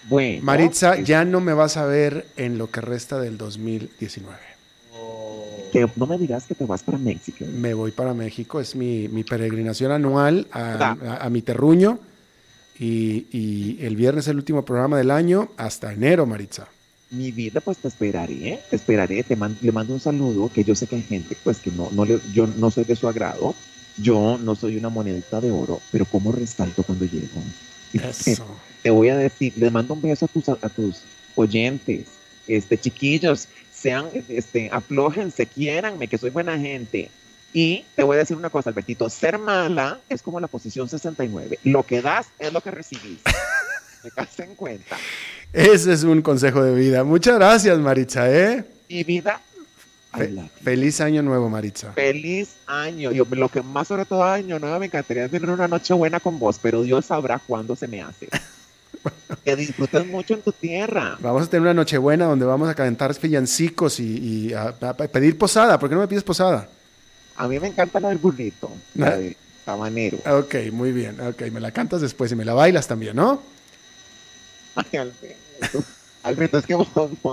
Bueno, Maritza, ya no me vas a ver en lo que resta del 2019. que no me digas que te vas para México. Me voy para México, es mi, mi peregrinación anual a, a- a mi terruño. Y, y el viernes es el último programa del año hasta enero, Maritza. Mi vida, pues te esperaré, te esperaré, te man- le mando un saludo, que yo sé que hay gente, pues que no, no le, yo no soy de su agrado, yo no soy una monedita de oro, pero como resalto cuando llego. Eso. Te voy a decir, les mando un beso a tus, a tus oyentes, este, chiquillos, sean, este, aflójense, quiéranme, que soy buena gente. Y te voy a decir una cosa, Albertito, ser mala es como la posición 69. Lo que das es lo que recibís. (laughs) Me en cuenta. Ese es un consejo de vida. Muchas gracias, Maritza, ¿eh? Y vida, Fe- feliz año nuevo, Maritza. feliz año. Yo, lo que más sobre todo año nuevo me encantaría tener una noche buena con vos, pero Dios sabrá cuándo se me hace. (laughs) Que disfrutes mucho en tu tierra. Vamos a tener una nochebuena donde vamos a calentar villancicos y, y a, a pedir posada. ¿Por qué no me pides posada? A mí me encanta la del burrito, la de habanero. Ok, muy bien. Ok, me la cantas después y me la bailas también, ¿no? Ay, Alberto. Alberto, es que vos,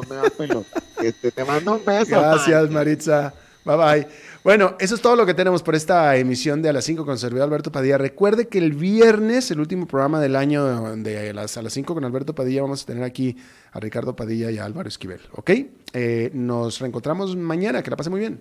me das pelo. Este, te mando un beso. Gracias, man. Maritza. Bye bye. Bueno, eso es todo lo que tenemos por esta emisión de A las 5 con servidor Alberto Padilla. Recuerde que el viernes, el último programa del año de las, A las 5 con Alberto Padilla, vamos a tener aquí a Ricardo Padilla y a Álvaro Esquivel. ¿Ok? Eh, nos reencontramos mañana. Que la pase muy bien.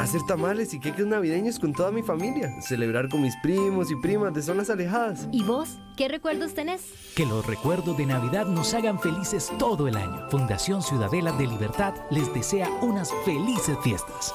Hacer tamales y queques navideños con toda mi familia. Celebrar con mis primos y primas de zonas alejadas. ¿Y vos? ¿Qué recuerdos tenés? Que los recuerdos de Navidad nos hagan felices todo el año. Fundación Ciudadela de Libertad les desea unas felices fiestas.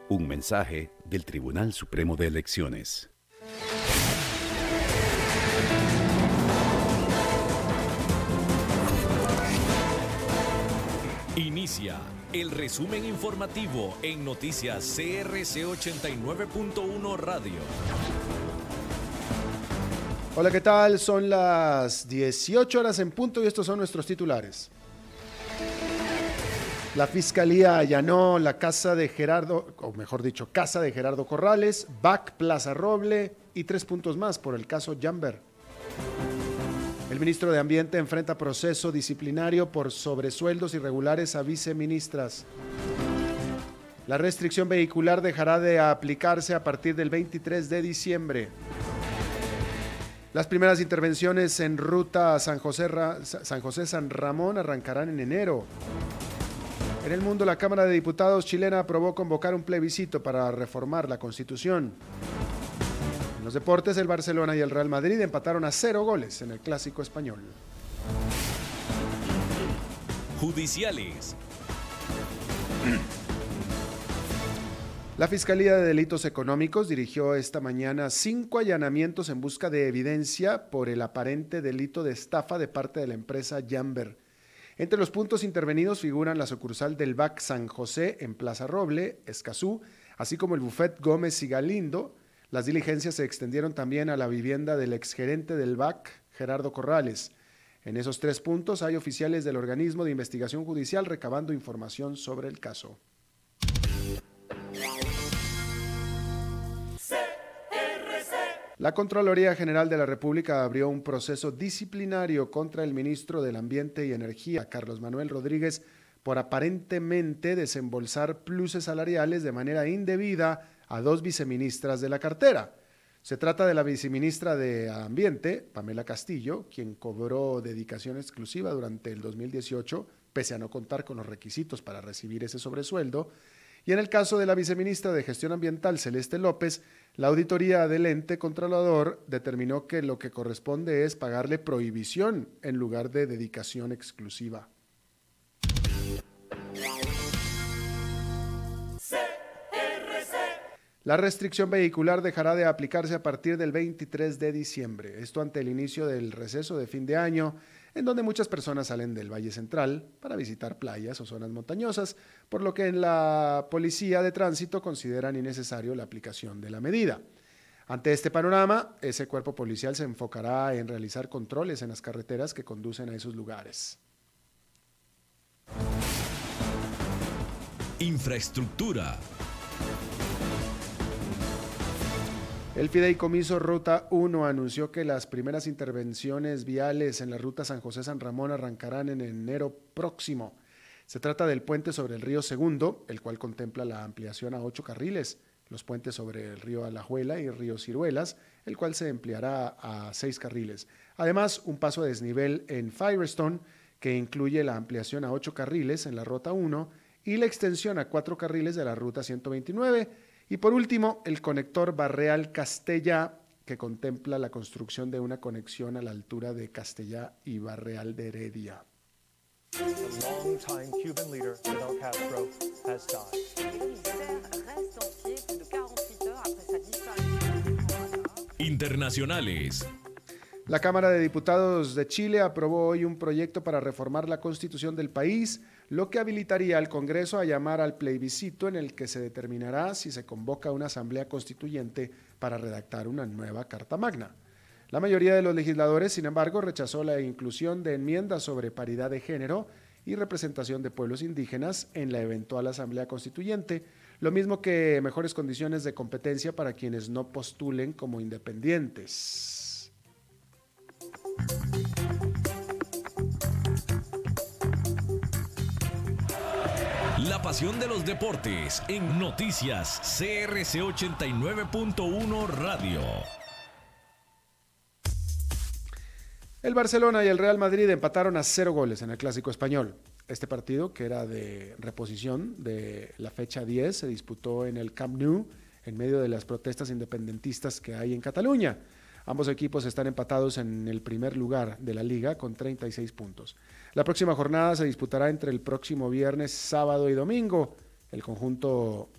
Un mensaje del Tribunal Supremo de Elecciones. Inicia el resumen informativo en noticias CRC 89.1 Radio. Hola, ¿qué tal? Son las 18 horas en punto y estos son nuestros titulares. La fiscalía allanó la casa de Gerardo, o mejor dicho, casa de Gerardo Corrales, BAC Plaza Roble y tres puntos más por el caso Jamber. El ministro de Ambiente enfrenta proceso disciplinario por sobresueldos irregulares a viceministras. La restricción vehicular dejará de aplicarse a partir del 23 de diciembre. Las primeras intervenciones en ruta San José, San José San Ramón arrancarán en enero. En el mundo, la Cámara de Diputados chilena aprobó convocar un plebiscito para reformar la Constitución. En los deportes, el Barcelona y el Real Madrid empataron a cero goles en el Clásico Español. Judiciales. La Fiscalía de Delitos Económicos dirigió esta mañana cinco allanamientos en busca de evidencia por el aparente delito de estafa de parte de la empresa Jamber. Entre los puntos intervenidos figuran la sucursal del BAC San José en Plaza Roble, Escazú, así como el Buffet Gómez y Galindo. Las diligencias se extendieron también a la vivienda del exgerente del BAC, Gerardo Corrales. En esos tres puntos hay oficiales del organismo de investigación judicial recabando información sobre el caso. La Contraloría General de la República abrió un proceso disciplinario contra el ministro del Ambiente y Energía, Carlos Manuel Rodríguez, por aparentemente desembolsar pluses salariales de manera indebida a dos viceministras de la cartera. Se trata de la viceministra de Ambiente, Pamela Castillo, quien cobró dedicación exclusiva durante el 2018, pese a no contar con los requisitos para recibir ese sobresueldo, y en el caso de la viceministra de Gestión Ambiental, Celeste López, la auditoría del ente controlador determinó que lo que corresponde es pagarle prohibición en lugar de dedicación exclusiva. La restricción vehicular dejará de aplicarse a partir del 23 de diciembre. Esto ante el inicio del receso de fin de año, en donde muchas personas salen del Valle Central para visitar playas o zonas montañosas, por lo que en la Policía de Tránsito consideran innecesario la aplicación de la medida. Ante este panorama, ese cuerpo policial se enfocará en realizar controles en las carreteras que conducen a esos lugares. Infraestructura. El Fideicomiso Ruta 1 anunció que las primeras intervenciones viales en la ruta San José-San Ramón arrancarán en enero próximo. Se trata del puente sobre el río Segundo, el cual contempla la ampliación a ocho carriles, los puentes sobre el río Alajuela y el río Ciruelas, el cual se ampliará a seis carriles. Además, un paso a desnivel en Firestone, que incluye la ampliación a ocho carriles en la Ruta 1 y la extensión a cuatro carriles de la Ruta 129. Y por último, el conector Barreal Castella, que contempla la construcción de una conexión a la altura de Castellá y Barreal de Heredia. Internacionales. La Cámara de Diputados de Chile aprobó hoy un proyecto para reformar la constitución del país, lo que habilitaría al Congreso a llamar al plebiscito en el que se determinará si se convoca una asamblea constituyente para redactar una nueva Carta Magna. La mayoría de los legisladores, sin embargo, rechazó la inclusión de enmiendas sobre paridad de género y representación de pueblos indígenas en la eventual asamblea constituyente, lo mismo que mejores condiciones de competencia para quienes no postulen como independientes. De los deportes en noticias CRC 89.1 Radio. El Barcelona y el Real Madrid empataron a cero goles en el Clásico Español. Este partido, que era de reposición de la fecha 10, se disputó en el Camp Nou en medio de las protestas independentistas que hay en Cataluña. Ambos equipos están empatados en el primer lugar de la liga con 36 puntos. La próxima jornada se disputará entre el próximo viernes, sábado y domingo. El conjunto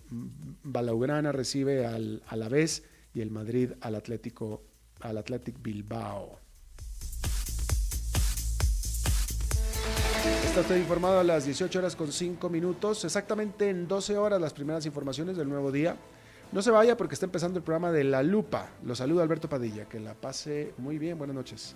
Balaugrana recibe al Alavés y el Madrid al Atlético al Athletic Bilbao. Está usted informado a las 18 horas con 5 minutos, exactamente en 12 horas las primeras informaciones del nuevo día. No se vaya porque está empezando el programa de La Lupa. Lo saluda Alberto Padilla. Que la pase muy bien. Buenas noches.